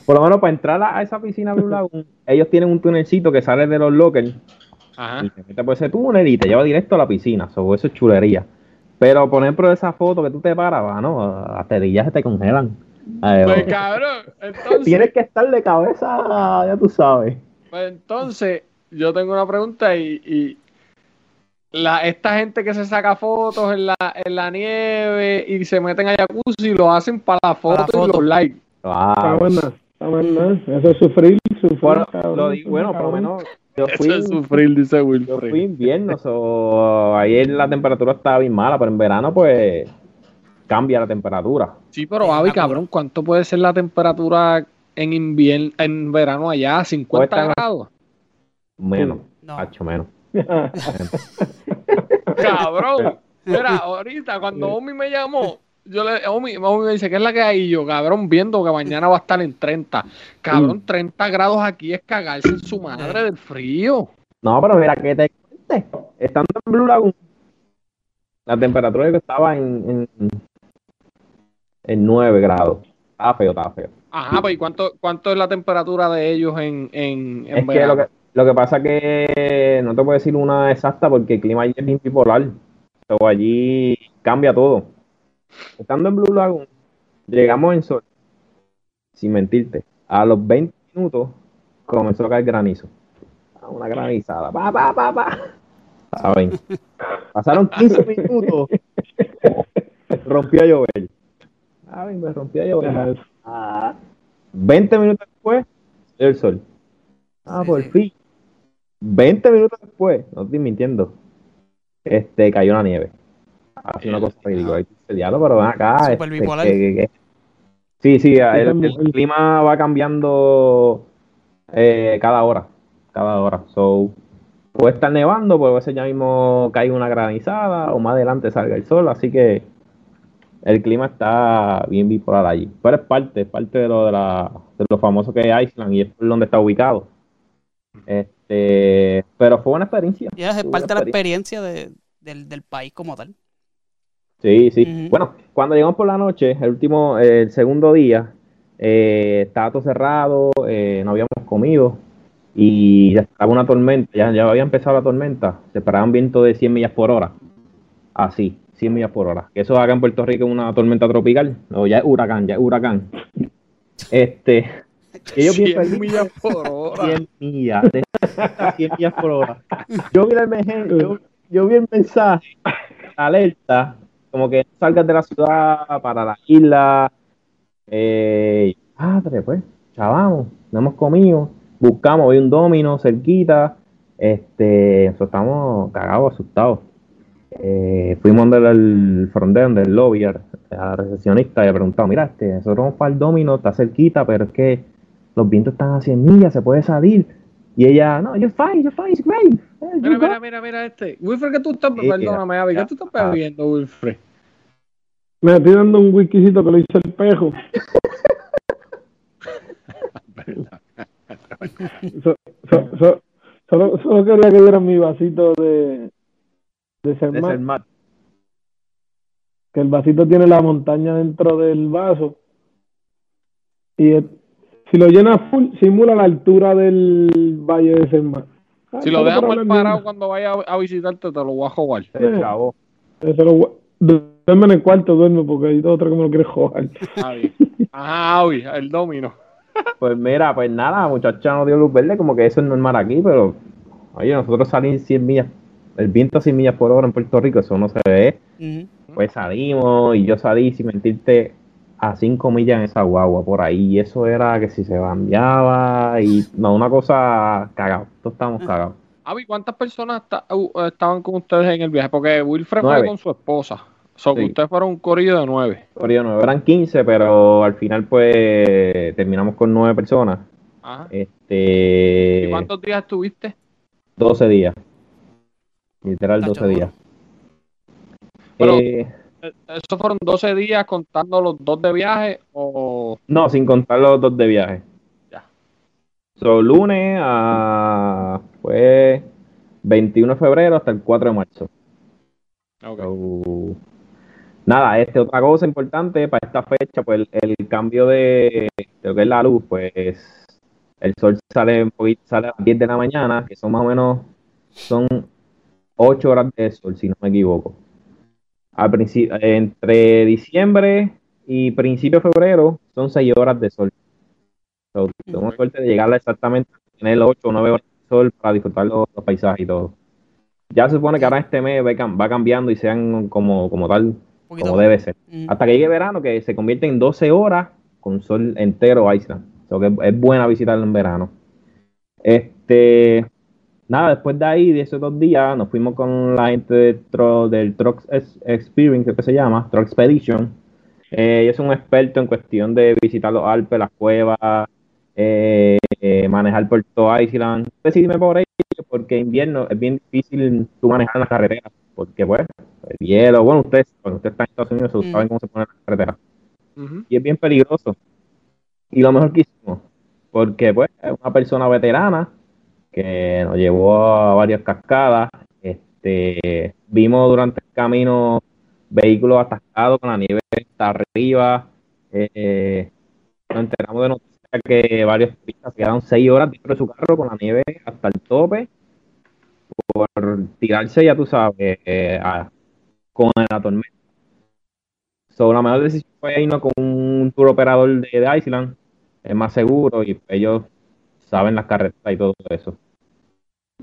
Por lo menos para entrar a esa piscina Blue Lagoon, [laughs] ellos tienen un tunelcito que sale de los lockers
Ajá.
y te metes por ese túnel y te lleva directo a la piscina. So, eso es chulería. Pero, por ejemplo, esa foto que tú te paras, ¿no? Las terillas se te congelan. Ay,
Pues
oh.
cabrón, entonces,
Tienes que estar de cabeza, ya tú sabes.
pues, entonces, yo tengo una pregunta y, y la, esta gente que se saca fotos en la, en la nieve y se meten a jacuzzi lo hacen para la foto,
Para la
y los likes.
Está buena, está buena. Eso es sufrir, sufrir.
Bueno,
cabrón,
lo di- bueno, por lo menos yo fui,
Eso es sufrir, dice
yo
Wilfred.
fui invierno, so, ahí la temperatura estaba bien mala, pero en verano pues cambia la temperatura.
Sí, pero Avi, cabrón, ¿cuánto puede ser la temperatura en invierno, en verano allá? ¿50
Puede estar-
grados?
Menos,
No.
hacho, menos. [laughs]
Cabrón. [laughs] Mira, ahorita cuando Omi me llamó, yo le, Omi, Omi me dice, ¿qué es la que hay? Y yo, cabrón, viendo que mañana va a estar en 30. Cabrón, 30 grados aquí es cagarse en su madre del frío.
No, pero mira, que te. Estando en Blue Lagoon, la temperatura que estaba en, en, en 9 grados. Estaba feo, estaba feo.
Ajá, pues ¿y cuánto, cuánto es la temperatura de ellos en, en, en
Es que lo, que lo que pasa que no te puedo decir una exacta porque el clima allí es bien bipolar. Pero allí cambia todo. Estando en Blue Lagoon, llegamos en sol. Sin mentirte. A los 20 minutos comenzó a caer granizo. Ah, Una granizada. Pa, pa, pa, pa. ¿Saben? [laughs] Pasaron 15 minutos. Rompió a llover. Ay, me rompió a llover. Ah, 20 minutos después, el sol. Ah, por fin. 20 minutos después, no estoy mintiendo, este, cayó la nieve. Hace una cosa ridícula. Dice, Diablo, pero ven acá.
Súper
este,
bipolar.
que- que- que- Sí, sí, el, el
el-
clima va cambiando eh, cada hora. Cada hora. So, puede estar nevando, puede ser ya mismo cae una granizada o más adelante salga el sol. Así que el clima está bien bipolar allí. Pero es parte, es parte de lo, de, la, de lo famoso que es Iceland y es por donde está ubicado. Este, pero fue una experiencia.
Ya es parte de la experiencia de- del, del país como tal.
Sí, sí. Bueno, cuando llegamos por la noche, el último, eh, el segundo día, eh, estaba todo cerrado, eh, no habíamos comido y ya estaba una tormenta, ya, ya había empezado la tormenta, se esperaban vientos de 100 millas por hora. Así, 100 millas por hora. Que eso acá en Puerto Rico es una tormenta tropical, o ya es huracán, ya es huracán. Este, [laughs] que yo
100
pienso allí,
millas [laughs] por hora.
100 millas, de [laughs] 100 millas por hora. Yo vi el mensaje, yo, yo vi el mensaje alerta, como que salgas de la ciudad para la isla. Eh, padre, pues, chavamos, no hemos comido, buscamos, hay un domino cerquita, este, estamos cagados, asustados. Eh, fuimos donde el front donde el lobby, a la recepcionista, y le preguntamos, mira, este, nosotros vamos para el domino, está cerquita, pero es que los vientos están a 100 millas, se puede salir. Y ella, no, you're fine, you're fine, it's great. You
Mira,
go."
mira, mira, mira este. Wilfred, ¿qué tú estás,
Sí,
perdóname, Avi, ¿qué tú estás bebiendo, Wilfred?
Me estoy dando un whiskycito que lo hizo el pejo. So- so- so- solo, solo quería que dieran mi vasito de, de
De
Cermat,
ser mal.
que el vasito tiene la montaña dentro del vaso. Y el- si lo llenas full, simula la altura del valle de Cermat. Ah,
Si lo dejas mal parado cuando vaya a, visitarte, te lo voy a jugar.
Se chavó.
Eso lo duerme en el cuarto, duerme, porque hay otro que me lo quiere jugar.
Avi. Ajá, Avi, el domino. [laughs]
Pues mira, pues nada, muchacha no dio luz verde, como que eso es normal aquí, pero oye, nosotros salimos 100 millas, el viento a 100 millas por hora en Puerto Rico, eso no se ve. Pues salimos y yo salí sin mentirte a 5 millas en esa guagua por ahí, y eso era que si se cambiaba y no, una cosa cagado, todos estábamos cagados.
Avi, ¿cuántas personas uh, estaban con ustedes en el viaje? Porque Wilfred fue con su esposa. So,
Sí.
ustedes fueron un corillo de nueve.
Corillo, no, eran 15, pero al final pues terminamos con 9 personas.
Ajá.
Este,
¿Y cuántos días estuviste?
12 días. Literal,
Tacho,
12 días.
Pero-
Eh,
¿Esos fueron 12 días contando los dos de viaje o...?
No, sin contar los dos de viaje.
Ya.
So, lunes a. Fue 21 de febrero hasta el 4 de marzo.
Ok.
So, nada, este, otra cosa importante para esta fecha, pues el, el cambio de, de lo que es la luz, pues el sol sale un poquito, sale a las 10 de la mañana, que son más o menos, son 8 horas de sol, si no me equivoco. Al principio, entre diciembre y principio de febrero son 6 horas de sol. So, tengo suerte de llegar exactamente a tener 8 o 9 horas de sol para disfrutar los, los paisajes y todo. Ya se supone que ahora este mes va va cambiando y sean como, como tal,
poquito
como debe ser.
Ujú.
Hasta que llegue verano, que se convierte en 12 horas con sol entero Island. So que es, buena visitarlo en verano. Este, nada, después de ahí, de esos dos días, nos fuimos con la gente de tro- del Truck Ex- Experience, creo que se llama, Truck Expedition. Eh, ellos son un experto en cuestión de visitar los Alpes, las cuevas, eh, eh, manejar por todo Island. Decidíme por ello porque invierno es bien difícil tú manejar en la carretera, porque pues el hielo, bueno, ustedes, cuando ustedes están en Estados Unidos,
Mm.
saben cómo se pone la carretera. Y es bien peligroso. Y lo mejor que hicimos, porque pues es una persona veterana que nos llevó a varias cascadas. Este, vimos durante el camino vehículos atascados con la nieve hasta arriba. Eh, nos enteramos de noticias que varios turistas quedaron seis horas dentro de su carro con la nieve hasta el tope por tirarse, ya tú sabes, eh, a- con la tormenta. So, la mejor decisión fue irnos con un tour operador de, de Island, es más seguro y ellos saben las carreteras y todo eso.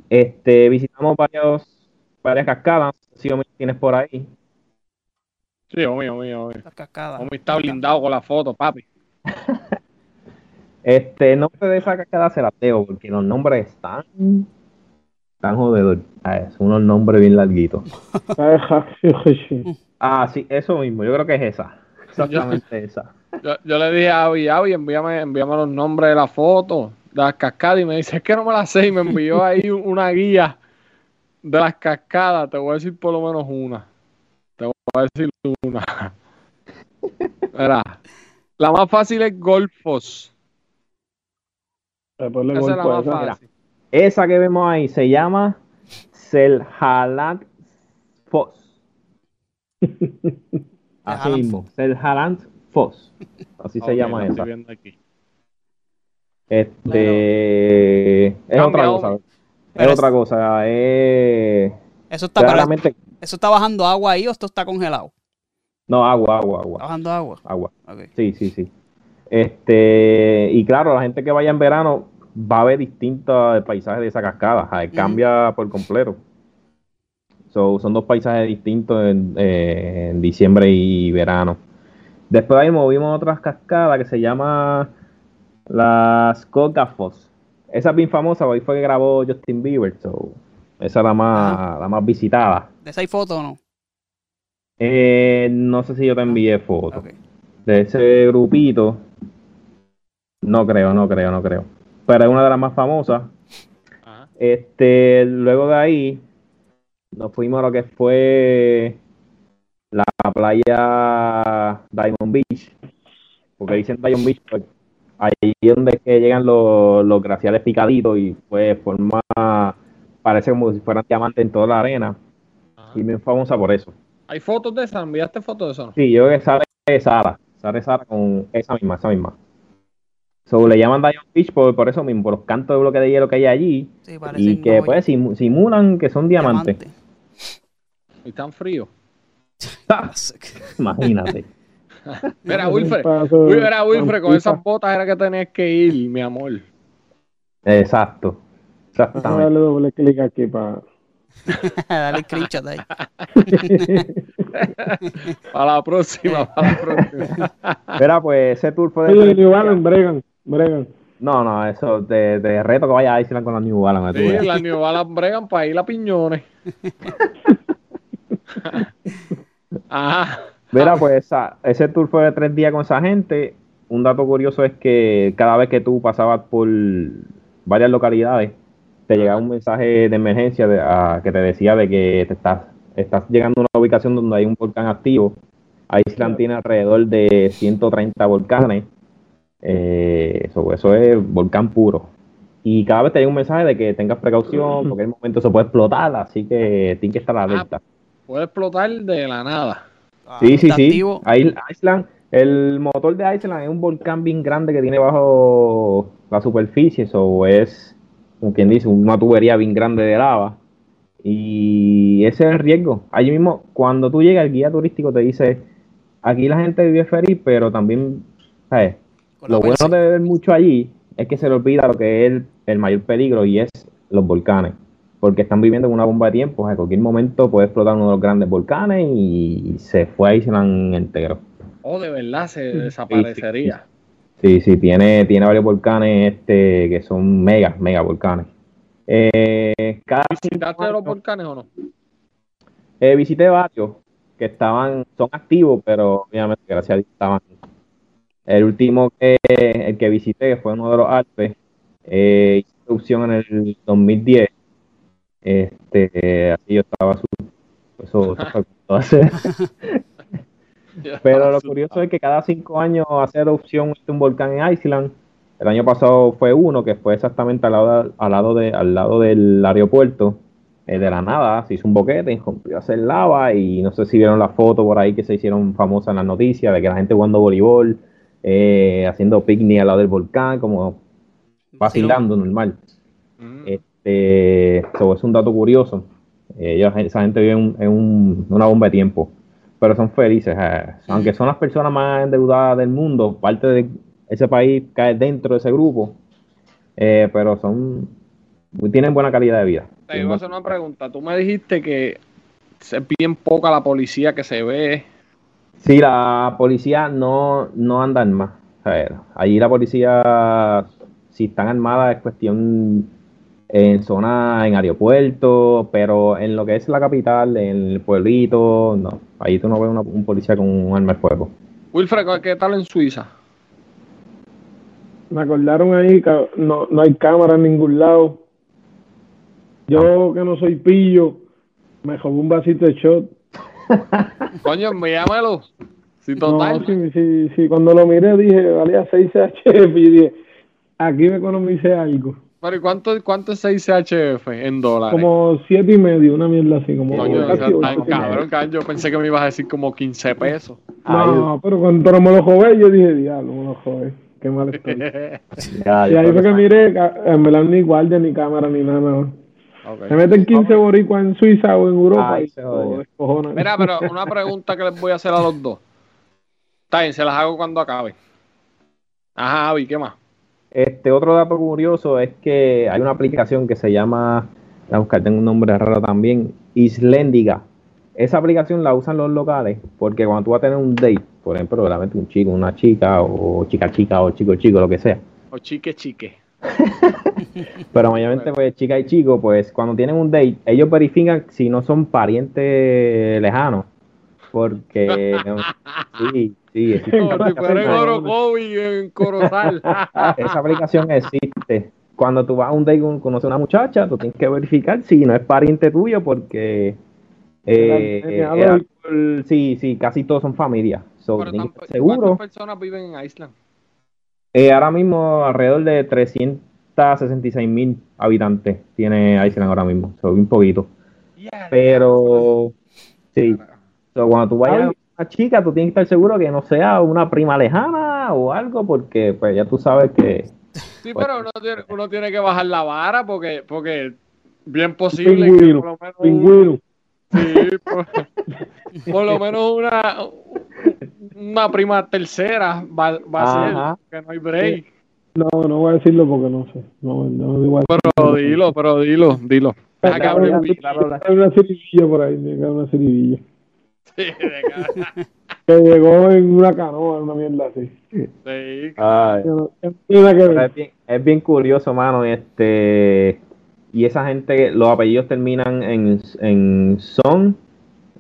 Este, visitamos varios, varias cascadas, si Omi tienes por ahí.
Sí, homie, homie.
Las cascadas.
Está blindado con la foto, papi. [laughs]
Este, el nombre de esa cascada se la tengo porque los nombres están tan jodedor. Ah, son unos nombres bien larguitos. [laughs] Ah, sí, eso mismo, yo creo que es esa. Exactamente esa. [laughs]
Yo, yo le dije a Avi, Avi, envíame, envíame los nombres de la foto, de las cascadas, y me dice, es que no me las sé, y me envió ahí un- [laughs] una guía de las cascadas, te voy a decir por lo menos una. Te voy a decir una. Mira, la más fácil es Golfos. Esa es la más fácil.
Esa que vemos ahí se llama Selhalant Foss. [laughs] Así mismo, Selhalant Foss. Así se llama
la
esa.
aquí.
Este es otra cosa. Es otra cosa. Es
Eso está,
claramente
¿Eso está bajando agua ahí o esto está congelado?
no agua, agua,
Está
agua,
bajando agua.
agua. Sí, sí, sí. Este, y claro, la gente que vaya en verano va a ver distintos paisajes de esa cascada. Cambia por completo. So, son dos paisajes distintos en, eh, en diciembre y verano. Después ahí movimos otras cascadas que se llama las Cocafos. Esa es bien famosa, ahí fue que grabó Justin Bieber. So, esa es la más, la más visitada.
¿De esa hay foto o no?
Eh, no sé si yo te envié fotos de ese grupito. No creo, no creo, no creo. Pero es una de las más famosas.
Ajá.
Este, luego de ahí, nos fuimos a lo que fue la playa Diamond Beach. Porque dicen Diamond Beach, pues, ahí es donde es que llegan los, los glaciares picaditos y pues forma, parece como si fueran diamantes en toda la arena.
Ajá.
Y bien famosa por eso.
¿Hay fotos de esa? ¿Enviaste fotos de eso?
Sí, yo creo que sale Sara, sale Sara con esa misma, esa misma. So, le llaman Diamond Beach por, por eso mismo, por los cantos de bloque de hielo que hay allí
Sí,
y que pues simu- simulan que son diamantes.
Y tan frío. [laughs]
Ah, Imagínate. [laughs]
Mira, [laughs] Wilfred. Mira, Wilfred, con esas botas era que tenías que ir, mi amor.
Exacto. Exactamente.
darle doble clic aquí para.
Dale screenshot ahí.
Para la próxima, para la próxima.
Mira, pues ese tour fue de
New. Balance, bregan, bregan.
No, no, eso te, te reto que vayas a Island con la New Balance.
Sí, las New Balance bregan para ir a piñones. Ajá. [laughs]
Mira, pues esa- ese tour fue de tres días con esa gente. Un dato curioso es que cada vez que tú pasabas por varias localidades, te llegaba un mensaje de emergencia de- a- que te decía de que te estás, estás llegando a una ubicación donde hay un volcán activo. Island tiene alrededor de 130 volcanes. Eh, eso, eso es volcán puro. Y cada vez te llega un mensaje de que tengas precaución porque en el momento se puede explotar, así que tienes que estar alerta.
Puede explotar de la nada.
Sí,
Ah,
sí, sí.
activo.
Iceland, el motor de Iceland es un volcán bien grande que tiene bajo la superficie, eso es, como quien dice, una tubería bien grande de lava. Y ese es el riesgo. Allí mismo, cuando tú llegas, el guía turístico te dice, aquí la gente vive feliz, pero también, ¿sabes? Lo bueno de ver mucho allí es que se le olvida lo que es el, el mayor peligro y es los volcanes. Porque están viviendo en una bomba de tiempo. En cualquier momento puede explotar uno de los grandes volcanes y se fue a Island entero.
O de verdad se desaparecería.
Sí, sí, tiene, tiene varios volcanes este, que son mega, mega volcanes. Eh, cada cinco
¿Visitaste los volcanes o no?
eh, visité varios que estaban, son activos, pero obviamente gracias a Dios estaban. El último que, el que visité fue uno de los Alpes, eh, hice erupción en el 2010. Este, así yo estaba su, eso, eso fue todo hace- Pero lo curioso es que cada cinco años hace erupción un volcán en Iceland. El año pasado fue uno que fue exactamente al lado, al lado, de, al lado del aeropuerto. Eh, de la nada se hizo un boquete y rompió a hacer lava. Y no sé si vieron la foto por ahí que se hicieron famosas en las noticias de que la gente jugando voleibol, eh, haciendo picnic al lado del volcán, como vacilando normal.
Mm.
Este, so, es un dato curioso. Eh, ellos- esa gente vive en, un- en un- una bomba de tiempo, pero son felices. eh. Aunque son las personas más endeudadas del mundo, parte de ese país cae dentro de ese grupo, eh, pero son tienen buena calidad de vida.
Te iba a hacer una pregunta. Tú me dijiste que es bien poca la policía que se ve.
Sí, la policía no, no anda armada. A ver, allí la policía, si están armadas, es cuestión en zona, en aeropuerto, pero en lo que es la capital, en el pueblito, no. Ahí tú no ves una- un policía con un arma de fuego.
Wilfred, ¿qué tal en Suiza?
Me acordaron ahí que no, no hay cámara en ningún lado. Yo que no soy pillo, me robé un vasito de shot. [laughs]
Coño, envíamelo. Sí, total.
No, sí, sí, sí, cuando lo miré dije, valía 6 CHF y dije, aquí me economicé algo.
Pero ¿y cuánto, cuánto es 6 CHF en dólares?
Como siete y medio, una mierda así, como
Coño, o
casi
sea, tan cabrón, cabrón. Yo pensé que me ibas a decir como 15 pesos.
No, pero cuando me lo jové, yo dije, diablo, me lo jové. Qué mal estoy. [laughs]
Ya,
y
yo
ahí fue que miré, en verdad ni guardia, ni cámara, ni nada. nada. Se meten 15 boricuas en Suiza o en Europa
Ay,
y
se.
Mira, pero [laughs] una pregunta que les voy a hacer a los dos. Está bien, se las hago cuando acabe. Ajá, Avi, ¿qué más?
Este otro dato curioso es que hay una aplicación que se llama, la buscar, tengo un nombre raro también, Islendiga. Esa aplicación la usan los locales porque cuando tú vas a tener un date, por ejemplo, realmente un chico, una chica, o chica chica, o chico chico, lo que sea.
O chique chique. [laughs]
Pero mayormente, pues, chica y chico, pues, cuando tienen un date, ellos verifican si no son parientes lejanos. Porque, [laughs] sí, sí, existe
Como
esa
si fuera en. Orocovi, en Corozal. [laughs]
Esa aplicación existe. Cuando tú vas a un date con conoces a una muchacha, tú tienes que verificar si no es pariente tuyo, porque, eh,
Era-
era por- sí, sí, casi todos son familias. So.
¿Cuántas personas viven en Island?
Eh, ahora mismo alrededor de 366 mil habitantes tiene Iceland ahora mismo, so, un poquito. Pero sí, so, cuando tú vayas a una chica, tú tienes que estar seguro que no sea una prima lejana o algo, porque pues ya tú sabes que
Sí,
Pues-
pero uno tiene, uno tiene que bajar la vara porque, porque bien posible que
Pingüino,
por lo menos. Sí, por, por lo menos una, una prima tercera va, va a
Ajá.
ser, que no hay break.
No, no voy a decirlo porque no sé. No, no digo
Pero dilo, pero dilo, dilo. Deja que hable
una ciribilla por ahí, haber una ciribilla.
Sí, deja- [laughs]
Que llegó en una canoa, una mierda así.
sí.
Ay, es, bien, es bien curioso, mano, este y esa gente, los apellidos terminan en, en son,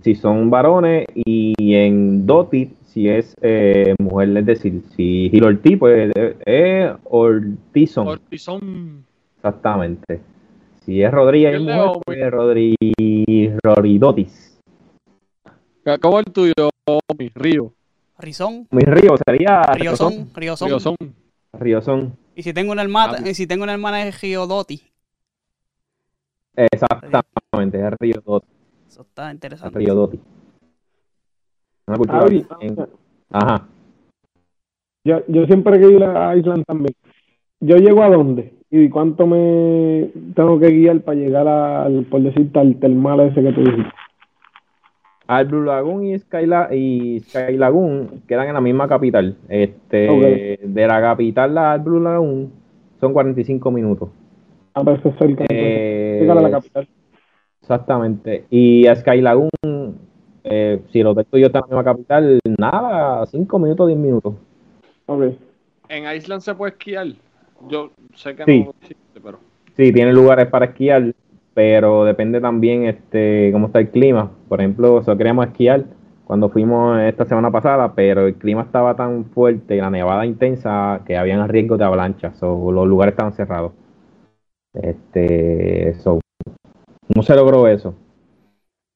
si son varones, y en dotit, si es eh, mujer, es decir, si Gil Ortiz, pues es, es Ortizón.
Ortizón.
Exactamente. Si es Rodríguez
¿Qué
mujer, pues es Rodri... Roridotis.
¿Cómo es el tuyo, mi Río?
Rizón,
Mi río sería
Riozón, Riozón.
Río son.
Riozón.
Y si tengo una hermana,
Ah,
y si tengo una hermana es Giodoti.
Exactamente, es Riodotis.
Eso está interesante.
Una cultura bien- Ajá.
yo, yo siempre he ido a Island también. ¿Yo llego a dónde? ¿Y cuánto me tengo que guiar para llegar al, por decirte, al termal ese que tú dijiste?
Al Blue Lagoon y Sky, La- y Sky Lagoon quedan en la misma capital. Este. De la capital al Blue Lagoon son 45 minutos.
A ver si es cerca.
Eh,
a la capital.
Exactamente. Y a Sky Lagoon, eh, si tuyos están en la misma capital, nada, 5 minutos, 10 minutos.
Ok.
En Island se puede esquiar. Yo sé que
Sí.
no existe, pero.
Sí, tiene lugares para esquiar, pero depende también este cómo está el clima. Por ejemplo, nosotros queríamos esquiar cuando fuimos esta semana pasada, pero el clima estaba tan fuerte y la nevada intensa que habían riesgo de avalancha, so, los lugares estaban cerrados. Este, so, no se logró eso.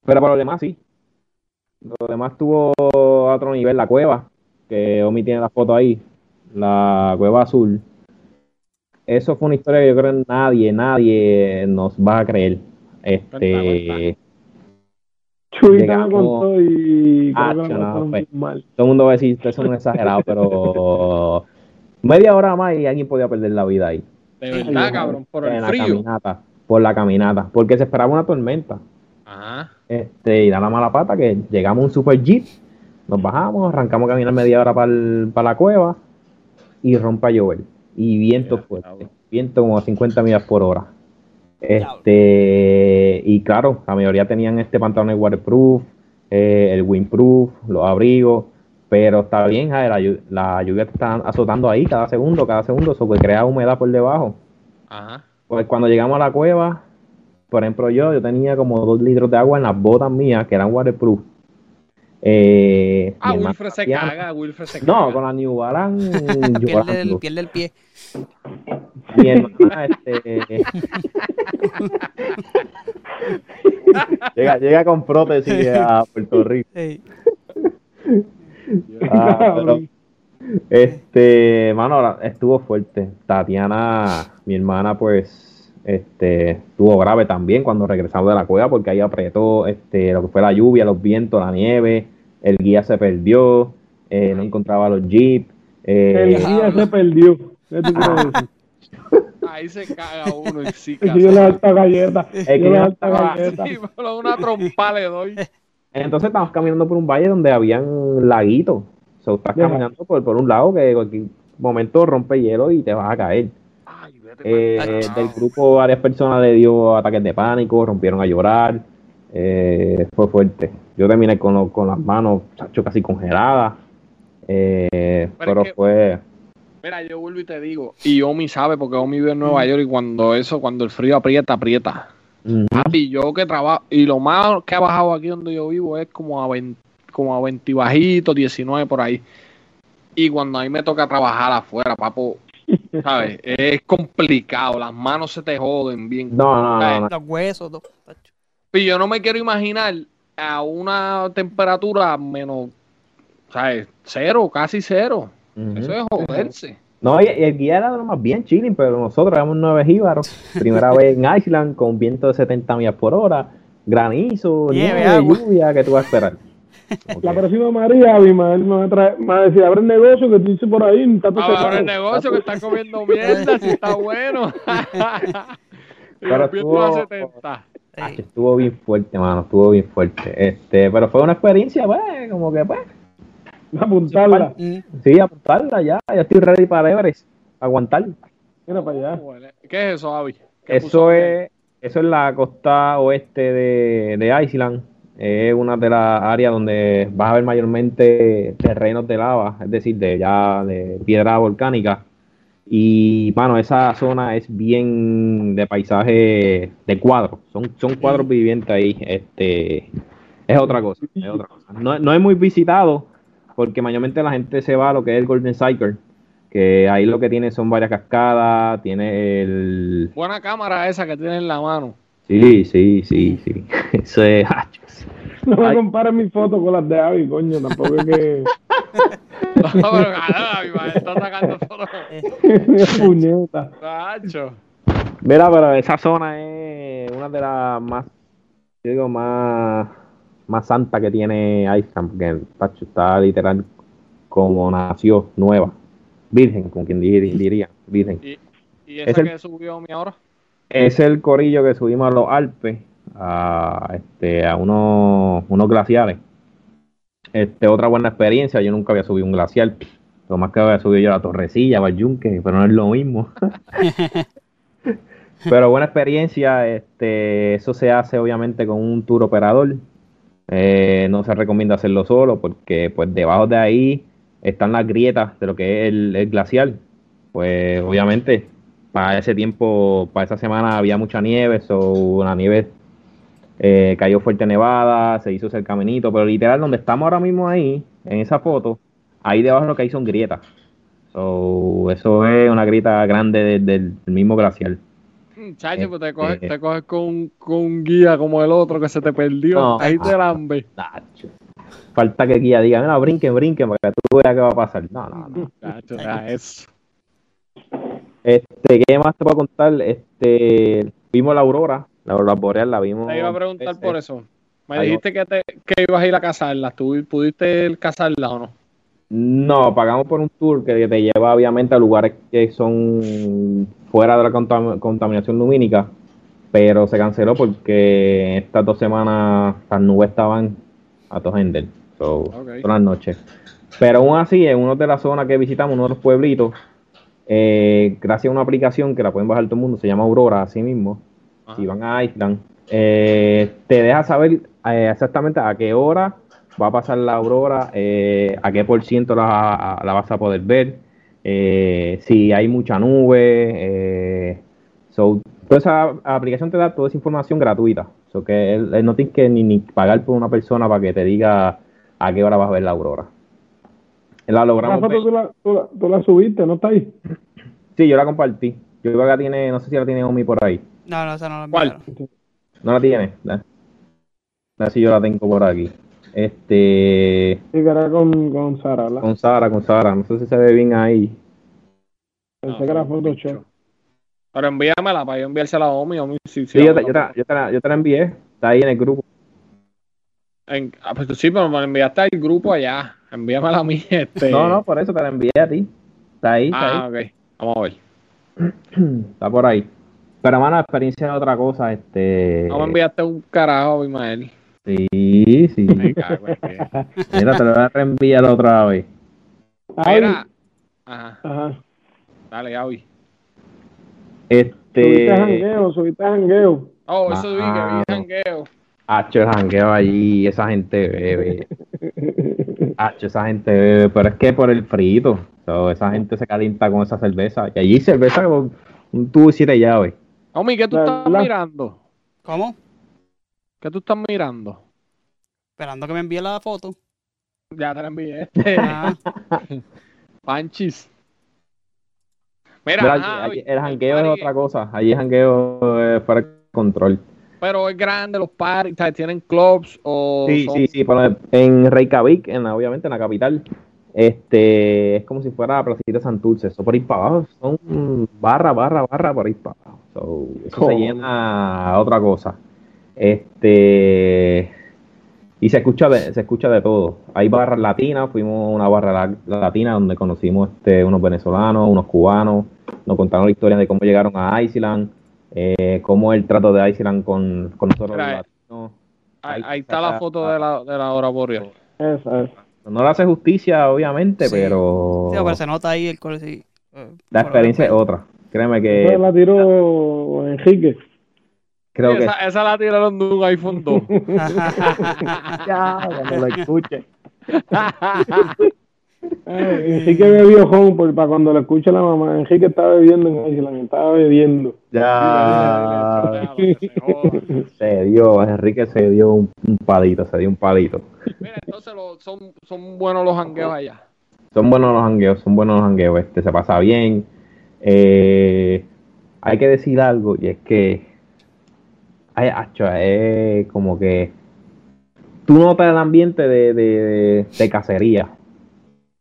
Pero por lo demás sí. Lo demás tuvo a otro nivel la cueva, que Omi tiene la foto ahí, la cueva azul. Eso fue una historia que yo creo que nadie, nadie nos va a creer. Este, Llegamos-
contó y
Ah,
la
no, pues.
mal.
todo el mundo va a decir, ustedes son exagerados, pero [laughs] media hora más y alguien podía perder la vida ahí.
De verdad, cabrón, por
en
el
la
frío.
caminata, por la caminata, porque se esperaba una tormenta.
Ajá.
Este, y da la mala pata que llegamos a un super jeep, nos bajamos, arrancamos a caminar media hora para la cueva y rompe a llover. Y viento fuerte, viento como a 50 millas por hora. Este, y claro, la mayoría tenían este pantalón waterproof, eh, el windproof, los abrigos, pero está bien, la lluvia te está azotando ahí cada segundo, cada segundo, eso que crea humedad por debajo.
Ajá.
Pues cuando llegamos a la cueva, por ejemplo yo, yo tenía como dos litros de agua en las botas mías que eran waterproof. Eh,
Ah, Wilfred se caga, Wilfred se caga.
No, con la New Balance [laughs]
Pierde el, pierde el pie.
Mi hermana, este... [laughs] llega, llega con prótesis a Puerto Rico. Ah, pero, este, mano, ahora estuvo fuerte. Tatiana, mi hermana, pues, este, estuvo grave también cuando regresamos de la cueva porque ahí apretó, este, lo que fue la lluvia, los vientos, la nieve, el guía se perdió, eh, no encontraba los jeeps.
El
eh,
día se perdió. ¿Qué tú quieres decir?
Ahí se caga uno en sí.
Que [laughs] yo le alta galleta.
Es que
yo le
yo
alta
estaba-
galleta.
Sí, pero una trompa le doy.
entonces estamos caminando por un valle donde habían laguitos. So, estás
Ya.
caminando por, por un lado que en cualquier momento rompe hielo y te vas a caer. Eh, del grupo varias personas le dio ataques de pánico, rompieron a llorar. Eh, fue fuerte. Yo terminé con, lo- con las manos chacho, casi congeladas. Eh,
Pero
pero
es que-
fue.
Mira, yo vuelvo y te digo, y Omi sabe porque Omi vive en Nueva York y cuando eso, cuando el frío aprieta, aprieta.
Ujú.
Papi, yo que trabajo, y lo más que ha bajado aquí donde yo vivo es como a 20, como a 20 bajitos, 19 por ahí. Y cuando a mí me toca trabajar afuera, papo, ¿sabes? Es complicado, las manos se te joden bien.
No, no, no, no.
Los huesos.
Y yo no me quiero imaginar a una temperatura menos, ¿sabes? Cero, casi cero. Eso es joderse.
No, y, el guía era lo más bien chilling, pero nosotros éramos nueve jíbaros. [laughs] Primera vez en Island con viento de 70 millas por hora, granizo,
Nieve,
lluvia, que tú vas a esperar? Ok.
La próxima María, Abimael me va a traer, me va a decir, abre el negocio que tú dices por ahí, está todo
Ahora
cerrado.
el negocio que está comiendo mierda, si está bueno. y [laughs]
Pero
vientos a
estuvo-
70.
Ah. Estuvo bien fuerte, mano, estuvo bien fuerte. Este, pero fue una experiencia, pues, como que, pues,
Apuntarla.
Mm.
sí, apuntarla ya, ya estoy ready para Everest, aguantar.
Mira para allá.
¿Qué es eso, Avi? ¿Qué
Eso es, eso es la costa oeste de, de Island. Es una de las áreas donde vas a ver mayormente terrenos de lava, es decir, de ya de piedra volcánica. Y, mano, esa zona es bien de paisaje de cuadros. Son, son cuadros vivientes ahí. Este, es otra cosa. Es otra cosa. No, no es muy visitado porque mayormente la gente se va a lo que es el Golden Cycle. Que ahí lo que tiene son varias cascadas, tiene el,
Buena cámara esa que tiene en la mano.
Sí, sí, sí, sí. [laughs] Eso es.
No me compares mis fotos con las de Avi, coño, tampoco es que... [laughs]
No, pero nada, mi madre está sacando fotos. [laughs]
puñeta.
Nacho.
Mira, pero esa zona es una de las más, yo digo, más, más santa que tiene Iceland, porque tacho, está literal como nació, nueva. Virgen, como quien di- diría, virgen.
¿Y, y esa
Es el-
que subió mi ahora?
Es el corillo que subimos a los Alpes, a, este, a unos, unos glaciares. Este, otra buena experiencia, yo nunca había subido un glaciar. Lo más que había subido yo a la Torrecilla, al Yunque, pero no es lo mismo. [laughs] pero buena experiencia, este, eso se hace obviamente con un tour operador. Eh, no se recomienda hacerlo solo porque pues debajo de ahí están las grietas de lo que es el, el glaciar. Pues obviamente para ese tiempo, para esa semana había mucha nieve, so, la nieve eh, cayó fuerte nevada, se hizo ese caminito, pero literal donde estamos ahora mismo ahí, en esa foto, ahí debajo lo que hay son grietas. So, eso es una grieta grande de- del, del mismo glaciar.
Chacho, pues te coges,
Este-
te coges con, con un guía como el otro que se te perdió.
No.
Ahí te lambe.
Nacho. Falta que guía diga, mira, brinquen, brinquen, para que tú veas qué va a pasar. No, no, no. [laughs]
Chacho, ya eso.
Este, ¿qué más te puedo contar? Este, vimos la aurora, la aurora boreal, la vimos.
Te iba a preguntar por eso. Me dijiste que, te, que ibas a ir a cazarlas. ¿Tú pudiste cazarlas o no?
No, pagamos por un tour que te lleva obviamente a lugares que son fuera de la contam- contaminación lumínica, pero se canceló porque estas dos semanas las nubes estaban a todo gender, so,
Ok.
todas las noches. Pero aún así, en una de las zonas que visitamos, uno de los pueblitos, eh, gracias a una aplicación que la pueden bajar todo el mundo, se llama Aurora, así mismo. Si van a Island, eh, te deja saber eh, exactamente a qué hora va a pasar la aurora, eh, a qué por ciento la, vas a poder ver, eh, si hay mucha nube. eh, so, toda esa aplicación te da toda esa información gratuita. So que él- él no tienes que ni, ni pagar por una persona para que te diga a qué hora vas a ver la aurora. La
La
logramos
foto
ver.
tú la, tú, la, tú la subiste, ¿no está ahí?
Sí, yo la compartí. Yo creo que la tiene, no sé si la tiene Omi por ahí.
No, no, esa no la
¿Cuál?
enviaron.
No la tiene. A ver si yo la tengo por aquí. Este.
Sí, que era con, con Sara, ¿verdad?
Con Sara, con Sara. No sé si se ve bien ahí.
Pensé que era Photoshop.
Pero envíamela para yo enviársela a Omi. Omi sí,
Sí, yo te, yo, te, yo, te la, yo te la envié. Está ahí en el grupo.
En- ah, pues sí, pero me la enviaste al grupo allá. Envíamela a mí. [laughs] Este...
No, no, por eso te la envié a ti. Está ahí, está
Ah, ok. Vamos a ver.
ahí. Está por ahí. Pero, mano, la experiencia es otra cosa. Este.
No me enviaste un carajo, Ismael.
Sí, sí.
Me cago en que- [laughs]
Mira, te lo voy a reenviar otra vez.
Ay,
Mira. Ajá.
Ajá.
Dale, Avi.
Subiste
Este.
jangueo, subiste jangueo.
Oh, eso vi que vi jangueo.
Hacho, el jangueo allí, esa gente bebe. [laughs] Hacho, esa gente bebe, pero es que por el frito. So, esa gente se calienta con esa cerveza. Y allí cerveza con un tubo y siete llaves.
Omi, ¿qué tú estás mirando?
¿Cómo?
¿Qué tú estás mirando?
Esperando que me envíe la foto.
Ya te la envié. [laughs]
Ah, [laughs]
Panchis. Mira,
Mira,
ajá,
allí-
el
jangueo es otra cosa. Allí el jangueo es para el control.
Pero es grande, los parties, ¿sabes? tienen clubs o
Sí,
son-
sí, sí. pero en Reykjavik, en la- obviamente en la capital, este es como si fuera Placita Santurce. Eso por ahí para abajo son barra, barra, barra por ahí para abajo. So, eso se llena a otra cosa. Este y se escucha de, se escucha de todo. Hay barras latinas, fuimos a una barra la- latina donde conocimos este, unos venezolanos, unos cubanos, nos contaron la historia de cómo llegaron a Iceland, eh, cómo el trato de Iceland con, con nosotros los latinos.
Ahí, está la foto de la, de la hora boreal.
Esa es.
No le hace justicia, obviamente,
Sí.
pero
sí, pero se nota ahí el color. Sí. Eh,
la experiencia es otra. Créeme
Esa
que
la tiró Enrique.
creo que
esa, esa la tiraron de un iPhone 2.
ya, cuando lo escuche.
Eh, Enrique bebió home por- para cuando lo escuche la mamá. Enrique estaba bebiendo en Island, estaba bebiendo.
Ya
se
dio, Enrique se dio un, un palito, se dio un palito.
Mira, entonces lo- son, son buenos los jangueos allá.
Son buenos los jangueos, son buenos los jangueos, este, se pasa bien. Eh, hay que decir algo, y es que ay, acho, es como que tú notas el ambiente de, de, de cacería.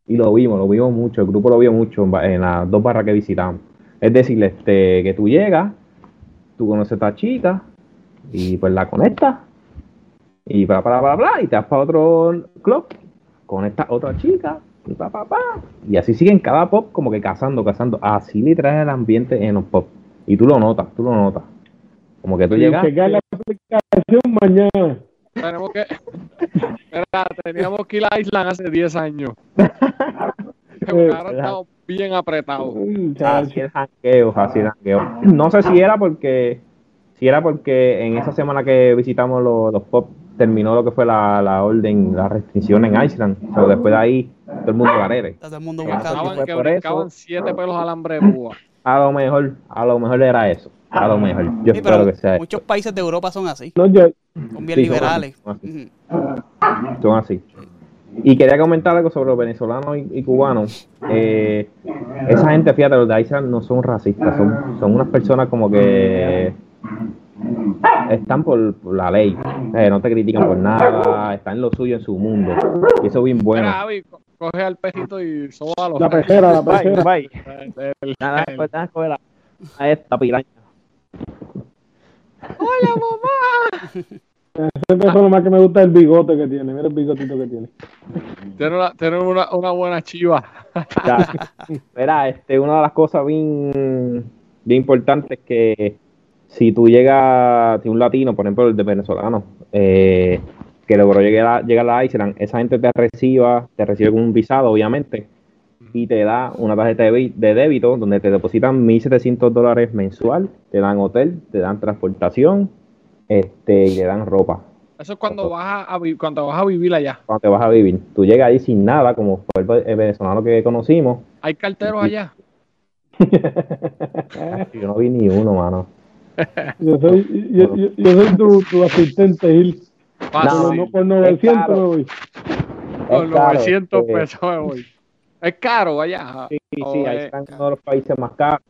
Y lo vimos, lo vimos mucho, el grupo lo vio mucho en, las dos barras que visitamos. Es decir, este, que tú llegas, tú conoces a esta chica, y pues la conectas, y bla, bla, bla, bla, y te vas para otro club, conectas a otra chica, y pa, pa, pa. Y así siguen cada pop como que cazando, cazando. Así le traes el ambiente en los pop. Y tú lo notas, tú lo notas. Como que tú
Y
llegas.
chequear la aplicación mañana.
Tenemos que. Mira, teníamos que ir a Island hace 10 años. [laughs] Ahora estamos bien apretados.
Así el jangueo, así el jangueo. No sé si era porque. Si era porque en esa semana que visitamos los, los pop terminó lo que fue la, la orden, la restricción en Iceland. Pero después de ahí, todo el mundo garere.
Todo el mundo
Ah,
buscando.
que brincaban. 7 pelos alambre de púa.
A lo mejor, a lo mejor era eso. A lo mejor. Yo
Sí,
espero
pero
que sea eso.
muchos países de Europa son así.
No, yo,
Son bien
Sí, son
liberales.
así, son así.
Ujú.
son así. Y quería comentar algo sobre los venezolanos y, y cubanos. Eh, esa gente, fíjate, los de Island no son racistas, son, son unas personas como que están por, por la ley, Eh, no te critican por nada, están en lo suyo, en su mundo. Y eso es bien bueno.
Mira, co- coge al perrito y sóbalo.
la pejera, la pejera.
bye. Nada, pues, la- a esta piraña.
Ese teléfono más que me gusta es el bigote que tiene. Mira el bigotito que tiene.
Tiene una, tiene una, una buena chiva.
Ya. Verá, este, una de las cosas bien, bien importantes es que si tú llegas, si un latino, por ejemplo, el de venezolano, eh, que logró llegar a, llegar a Island, esa gente te reciba, te recibe con un visado, obviamente, y te da una tarjeta de, débito donde te depositan 1.700 dólares mensual, te dan hotel, te dan transportación, este, y te dan ropa.
Eso es cuando vas a, cuando vas a vivir allá.
Cuando te vas a vivir, tú llegas ahí sin nada, como fue el, el venezolano que conocimos.
Hay carteros allá. [laughs]
Yo no vi ni uno, mano.
Yo soy, yo, yo, yo soy tu, tu asistente, Gil.
Fácil.
Por, no, por 900
claro.
me voy.
Por
Es caro,
900
este,
pesos me voy. Es caro allá.
Sí, sí,
O
sí,
es-
Iceland es uno de los países más caros.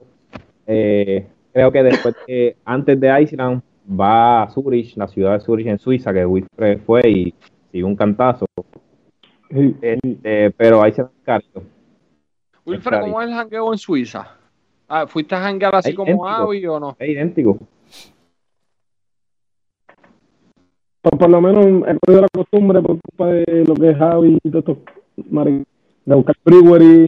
Eh, creo que después de, antes de Iceland va a Zurich, la ciudad de Zurich en Suiza, que Wilfred fue y dio un cantazo.
Sí, sí.
Este, pero Iceland es caro.
Wilfred, ¿cómo es el jangueo en Suiza? Ah, ¿Fuiste a janguear así
Es
como. Avi o no?
Es idéntico.
Pues por lo menos he perdido la costumbre por culpa de lo que es Javi y todo esto, de buscar brewery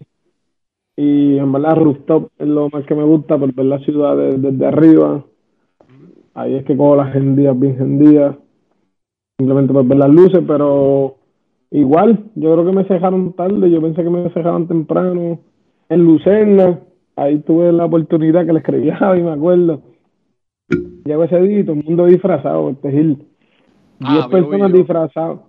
y en verdad rooftop es lo más que me gusta por ver la ciudad de- desde arriba. Ahí es que cojo las gendías bien gendías, simplemente por ver las luces, pero igual, yo creo que me cejaron tarde, yo pensé que me cejaron temprano. En Lucerna, ahí tuve la oportunidad que le escribí a Javi, me acuerdo. Llego ese día y todo el mundo disfrazado, este Gil.
Ah,
10
vi
personas disfrazadas.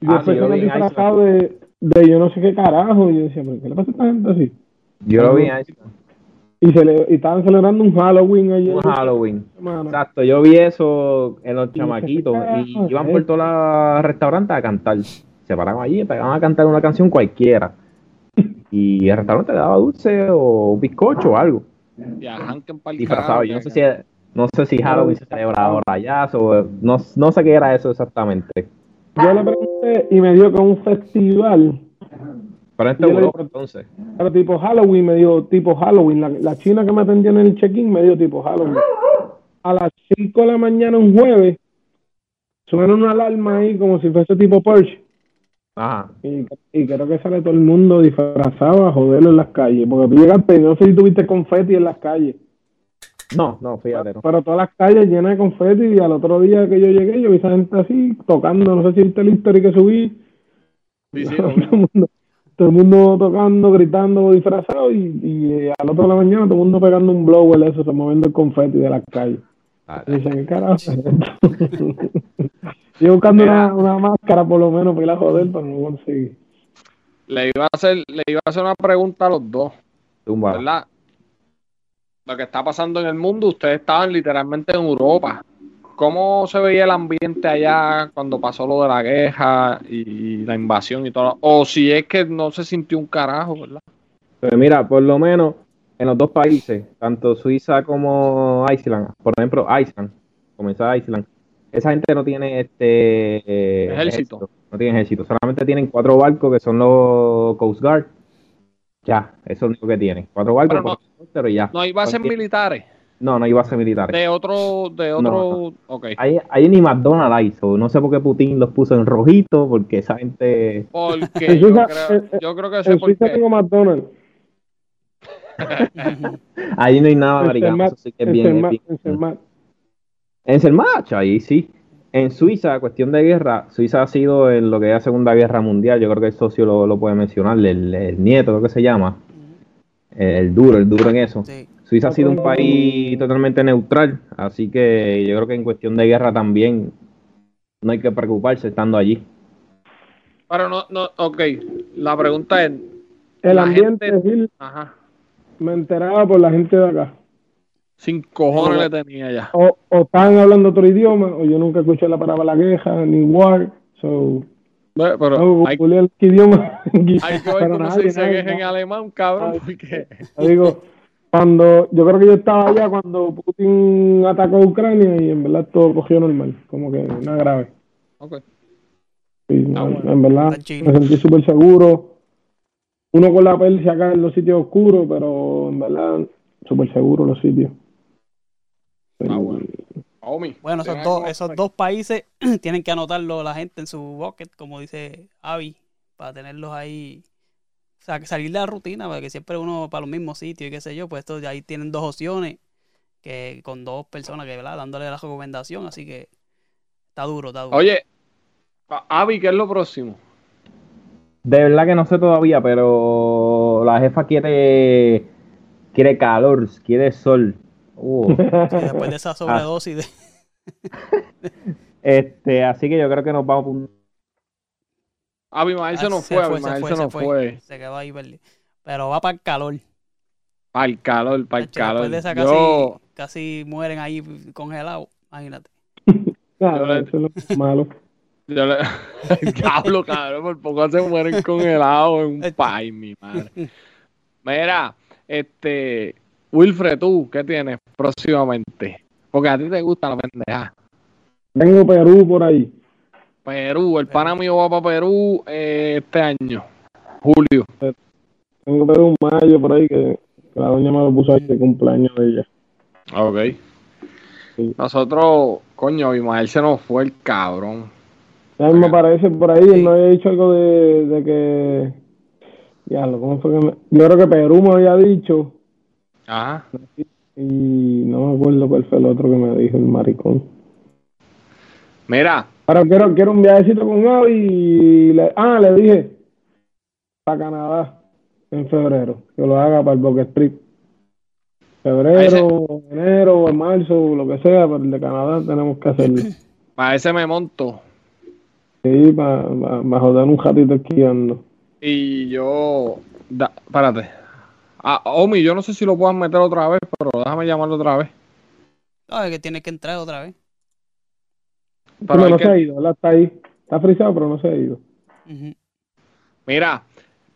10
Ah, lo
personas disfrazadas de, de yo no sé qué carajo. Y yo decía, ¿pero qué le pasa a esta gente así?
Yo lo vi en Iceland.
Y, cele- y estaban celebrando un Halloween ayer.
Un Halloween. Exacto, yo vi eso en los
¿qué
chamaquitos y iban por
esto?
todos los restaurantes a cantar. Se paraban allí y pegaban a cantar una canción cualquiera. Y el restaurante le daba dulce o bizcocho o algo. Disfrazado. Yo no sé si, no sé si Halloween se celebra ahora allá, o no, no sé qué era eso exactamente.
Yo le pregunté y me dijo que un festival
Pero
Yo le
Europa, entonces.
Era tipo Halloween, me dio tipo Halloween. La, la china que me atendió en el check-in me dio tipo Halloween. A las 5 de la mañana un jueves, suena una alarma ahí como si fuese tipo Porsche.
Ajá.
Y, y creo que sale todo el mundo disfrazado a joderlo en las calles. Porque tú llegaste no sé si tuviste confeti en las calles.
No, no, fíjate, no.
Pero todas las calles llenas de confeti y al otro día que yo llegué yo vi esa gente así tocando. No sé si viste la historia que subí.
Sí, sí, [laughs]
todo, el mundo, todo el mundo tocando, gritando, disfrazado y, y al otro de la mañana todo el mundo pegando un blower, eso, se moviendo el confeti de las calles.
Ah,
dicen, ¿qué carajo? Yo buscando una, una máscara por lo menos para ir a joder, pero no conseguí.
Le iba a hacer, le iba a hacer una pregunta a los dos,
tumba.
¿verdad? Lo que está pasando en el mundo, ustedes estaban literalmente en Europa. ¿Cómo se veía el ambiente allá cuando pasó lo de la guerra y la invasión y todo? O si es que no se sintió un carajo, ¿verdad?
Pues mira, por lo menos en los dos países, tanto Suiza como Iceland, por ejemplo, Iceland, comenzó Iceland, esa gente no tiene este eh,
Ejército.
no tiene ejército, solamente tienen cuatro barcos que son los Coast Guard. Ya, eso es lo único que tienen. Cuatro barcos,
Pero no-
ya.
No hay bases
Cualquier-
militares
No, no hay bases militares.
de otro, de
No,
otro, ok.
Ahí, ahí ni McDonald's so, no sé por qué Putin los puso en rojito, porque esa gente...
Porque [laughs] yo creo,
en-
yo creo que sé
En
por
Suiza
qué.
tengo McDonald's. [laughs]
Ahí no hay nada
En
americano,
Cermat,
eso sí que es
en
bien épico.
en Cermat,
ahí sí. En Suiza, cuestión de guerra, Suiza ha sido en lo que es la Segunda Guerra Mundial, yo creo que el socio lo, lo puede mencionar, el, el nieto, creo que se llama, el duro, el duro en eso.
Sí.
Suiza ha sido un país totalmente neutral, así que yo creo que en cuestión de guerra también no hay que preocuparse estando allí.
Pero no, no, ok. La pregunta es,
El ambiente,
gente- ajá,
me enteraba por la gente de acá.
sin cojones le tenía ya.
O, o estaban hablando otro idioma, o yo nunca escuché la palabra guerra, ni war. So,
Ve, Pero
no,
hay,
el idioma.
hay que ver cómo se dice
nadie,
que es en alemán, cabrón, porque
Yo digo, cuando yo creo que yo estaba allá cuando Putin atacó a Ucrania y en verdad todo cogió normal, como que nada grave.
Ok.
Sí, no,
bueno.
en verdad me sentí súper seguro. Uno con la persia acá en los sitios oscuros, pero en verdad súper seguro los sitios.
Ah, bueno. Omi,
Bueno, esos
¿tienes
dos, esos dos países [clears throat] tienen que anotarlo la gente en su bucket, como dice Avi, para tenerlos ahí. O sea, que salir de la rutina, porque siempre uno para los mismos sitios y qué sé yo, pues estos de ahí tienen dos opciones, que con dos personas que, ¿verdad? Dándole la recomendación, así que está duro, está duro.
Oye, Avi, ¿qué es lo próximo?
De verdad que no sé todavía, pero la jefa quiere quiere calor, quiere sol. Uh,
Sí, después de esa sobredosis de... [laughs]
este, así que yo creo que nos vamos por un-
Avi Mael se
Ah,
nos fue, Avi Mael se nos fue.
Se quedó ahí perdido. Pero va para el calor.
Para el calor, para el calor.
Después de esa casi,
Yo,
casi mueren ahí congelados, imagínate. [laughs]
Claro, eso es lo malo.
yo le... [laughs] Diablo, cabrón, por poco se mueren congelados en un país, mi madre. Mira, este, Wilfred, ¿tú qué tienes próximamente? Porque a ti te gusta la pendeja.
Tengo Perú por ahí.
Perú, el pana mío va para Perú eh, este año, julio.
Tengo Perú en mayo por ahí que, que la doña me lo puso ahí de cumpleaños de ella.
Ok.
Sí.
Nosotros, coño, Abimael se nos fue el cabrón.
Ya me parece por ahí, él me había dicho algo de, de que. Ya, ¿cómo fue que me.? Yo creo que Perú me había dicho,
Ajá.
y no me acuerdo cuál fue el otro que me dijo el maricón.
Mira,
Pero quiero, quiero un viajecito con Gaby y le, ah, le dije para Canadá en febrero, que lo haga para el Boca Street. Febrero, enero, marzo, lo que sea, pero el de Canadá tenemos que hacerlo. [laughs]
para ese me monto.
Sí, para joder un ratito esquiando.
Y yo. Da, espérate. Ah, Omi, yo no sé si lo puedan meter otra vez, pero déjame llamarlo otra vez.
No, es que tiene que entrar otra vez.
Pero, no
que-
se ha ido, ¿verdad? Está ahí. Está frisado, pero no se ha ido.
Mira,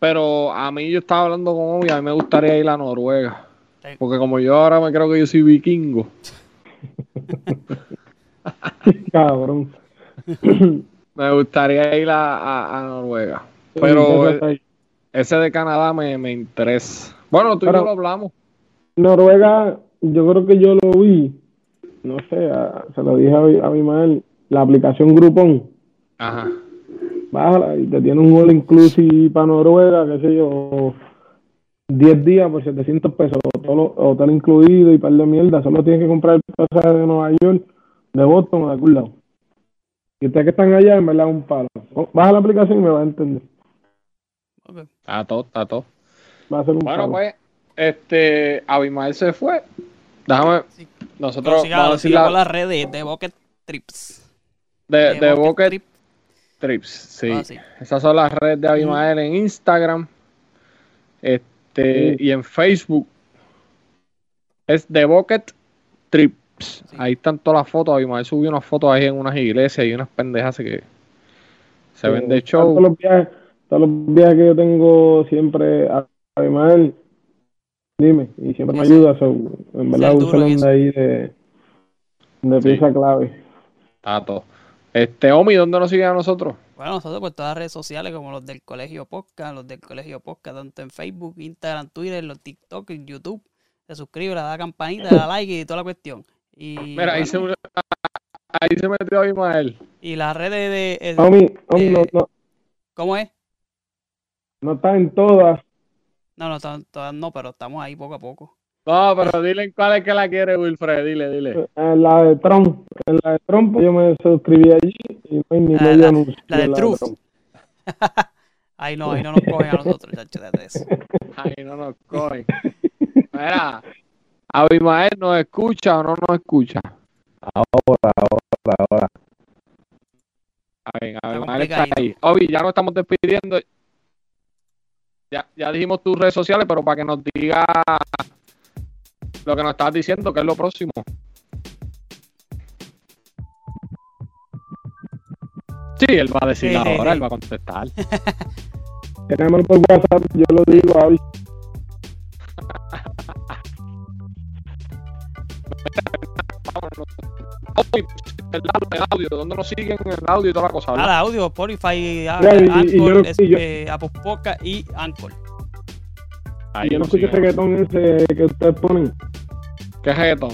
pero a mí yo estaba hablando con Omi, a mí me gustaría ir a Noruega.
Sí.
Porque como yo ahora me creo que yo soy vikingo. [laughs]
Cabrón. [laughs]
Me gustaría ir a, a- a Noruega. Pero ese de Canadá me, me interesa. Bueno, tú y yo lo hablamos.
Noruega, yo creo que yo lo vi, no sé, a- se lo dije a, mi- a mi madre, la aplicación Groupon,
Ajá.
bájala y te tiene un all inclusive para Noruega, qué sé yo, 10 días por 700 pesos, todo hotel incluido y par de mierda, solo tienes que comprar el pasaje de Nueva York, de Boston o de algún lado. Y ustedes que están allá, en verdad, un palo. Baja la aplicación y me va a entender.
Está todo, está todo.
Va a ser un
Bueno,
palo.
pues, este, Abimael se fue. Déjame,
Sí.
nosotros
Pero siga,
vamos a decir
siga
la-
las redes de Bucket Trips.
de, de Bucket
Trip.
Trips, sí.
Ah, sí.
Esas son las redes de Abimael en Instagram este, y en Facebook. Es de Bucket Trips. Ahí están todas las fotos. Abimael subió unas fotos ahí en unas iglesias y unas pendejas que se ven de show.
Todos los viajes, todos los viajes que yo tengo siempre a a Imael, dime, y siempre me
Sí, sí.
ayuda. so, en verdad,
el
un salón de ahí de, de
Sí.
pieza clave.
Está todo. Este, Omi, ¿dónde nos siguen a nosotros?
Bueno, nosotros por todas las redes sociales, como los del Colegio Podcast, los del Colegio Podcast, tanto en Facebook, Instagram, Twitter, los TikTok, en YouTube. Se suscribe, le da campanita, le da like y toda la cuestión. Y,
Mira, ahí,
bueno,
se, ahí se metió Abimael.
y las redes de...
Omi, Omi,
eh,
no, no,
¿Cómo es?
No está en todas.
No, no, to- todas no, pero estamos ahí poco a poco.
No, pero dile en cuál es que la quiere, Wilfred. Dile, dile.
En la de Trump, en la de Trump yo me suscribí allí y no hay ni
Ah,
medio
la-
anuncio.
la de
en
Truth.
Trump. [laughs]
Ahí no, ahí no nos cogen a nosotros, chacho, de eso.
Ay, no nos cogen. Mira, Abimael nos escucha o no nos escucha.
Ahora, ahora, ahora.
A ver, Abimael está ahí. Obi, ya nos estamos despidiendo. Ya, ya dijimos tus redes sociales, pero para que nos diga lo que nos estás diciendo, que es lo próximo. Sí, él va a decir ahora, él va a contestar. [laughs]
Tenemos por WhatsApp, yo lo digo
Obi, [laughs] el audio, el audio, ¿dónde nos siguen en el audio y toda la cosa? ¿verdad?
Nada, audio, Spotify, a-
Mira, y- y
Anchor,
yo-
es-
y yo-
eh, Apple Podcast y Anchor.
Ahí
Yo no escucho
siguen.
reggaetón ese que ustedes ponen.
¿Qué reggaetón?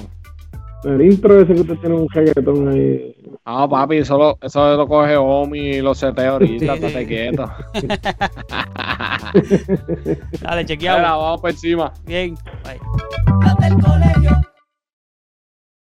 El intro ese que ustedes tienen un reggaetón ahí.
No, papi, eso lo, eso lo coge Omi y lo seteo ahorita,
Sí.
estate quieto. [laughs]
Dale, chequeamos.
Vamos por encima.
Bien, bye.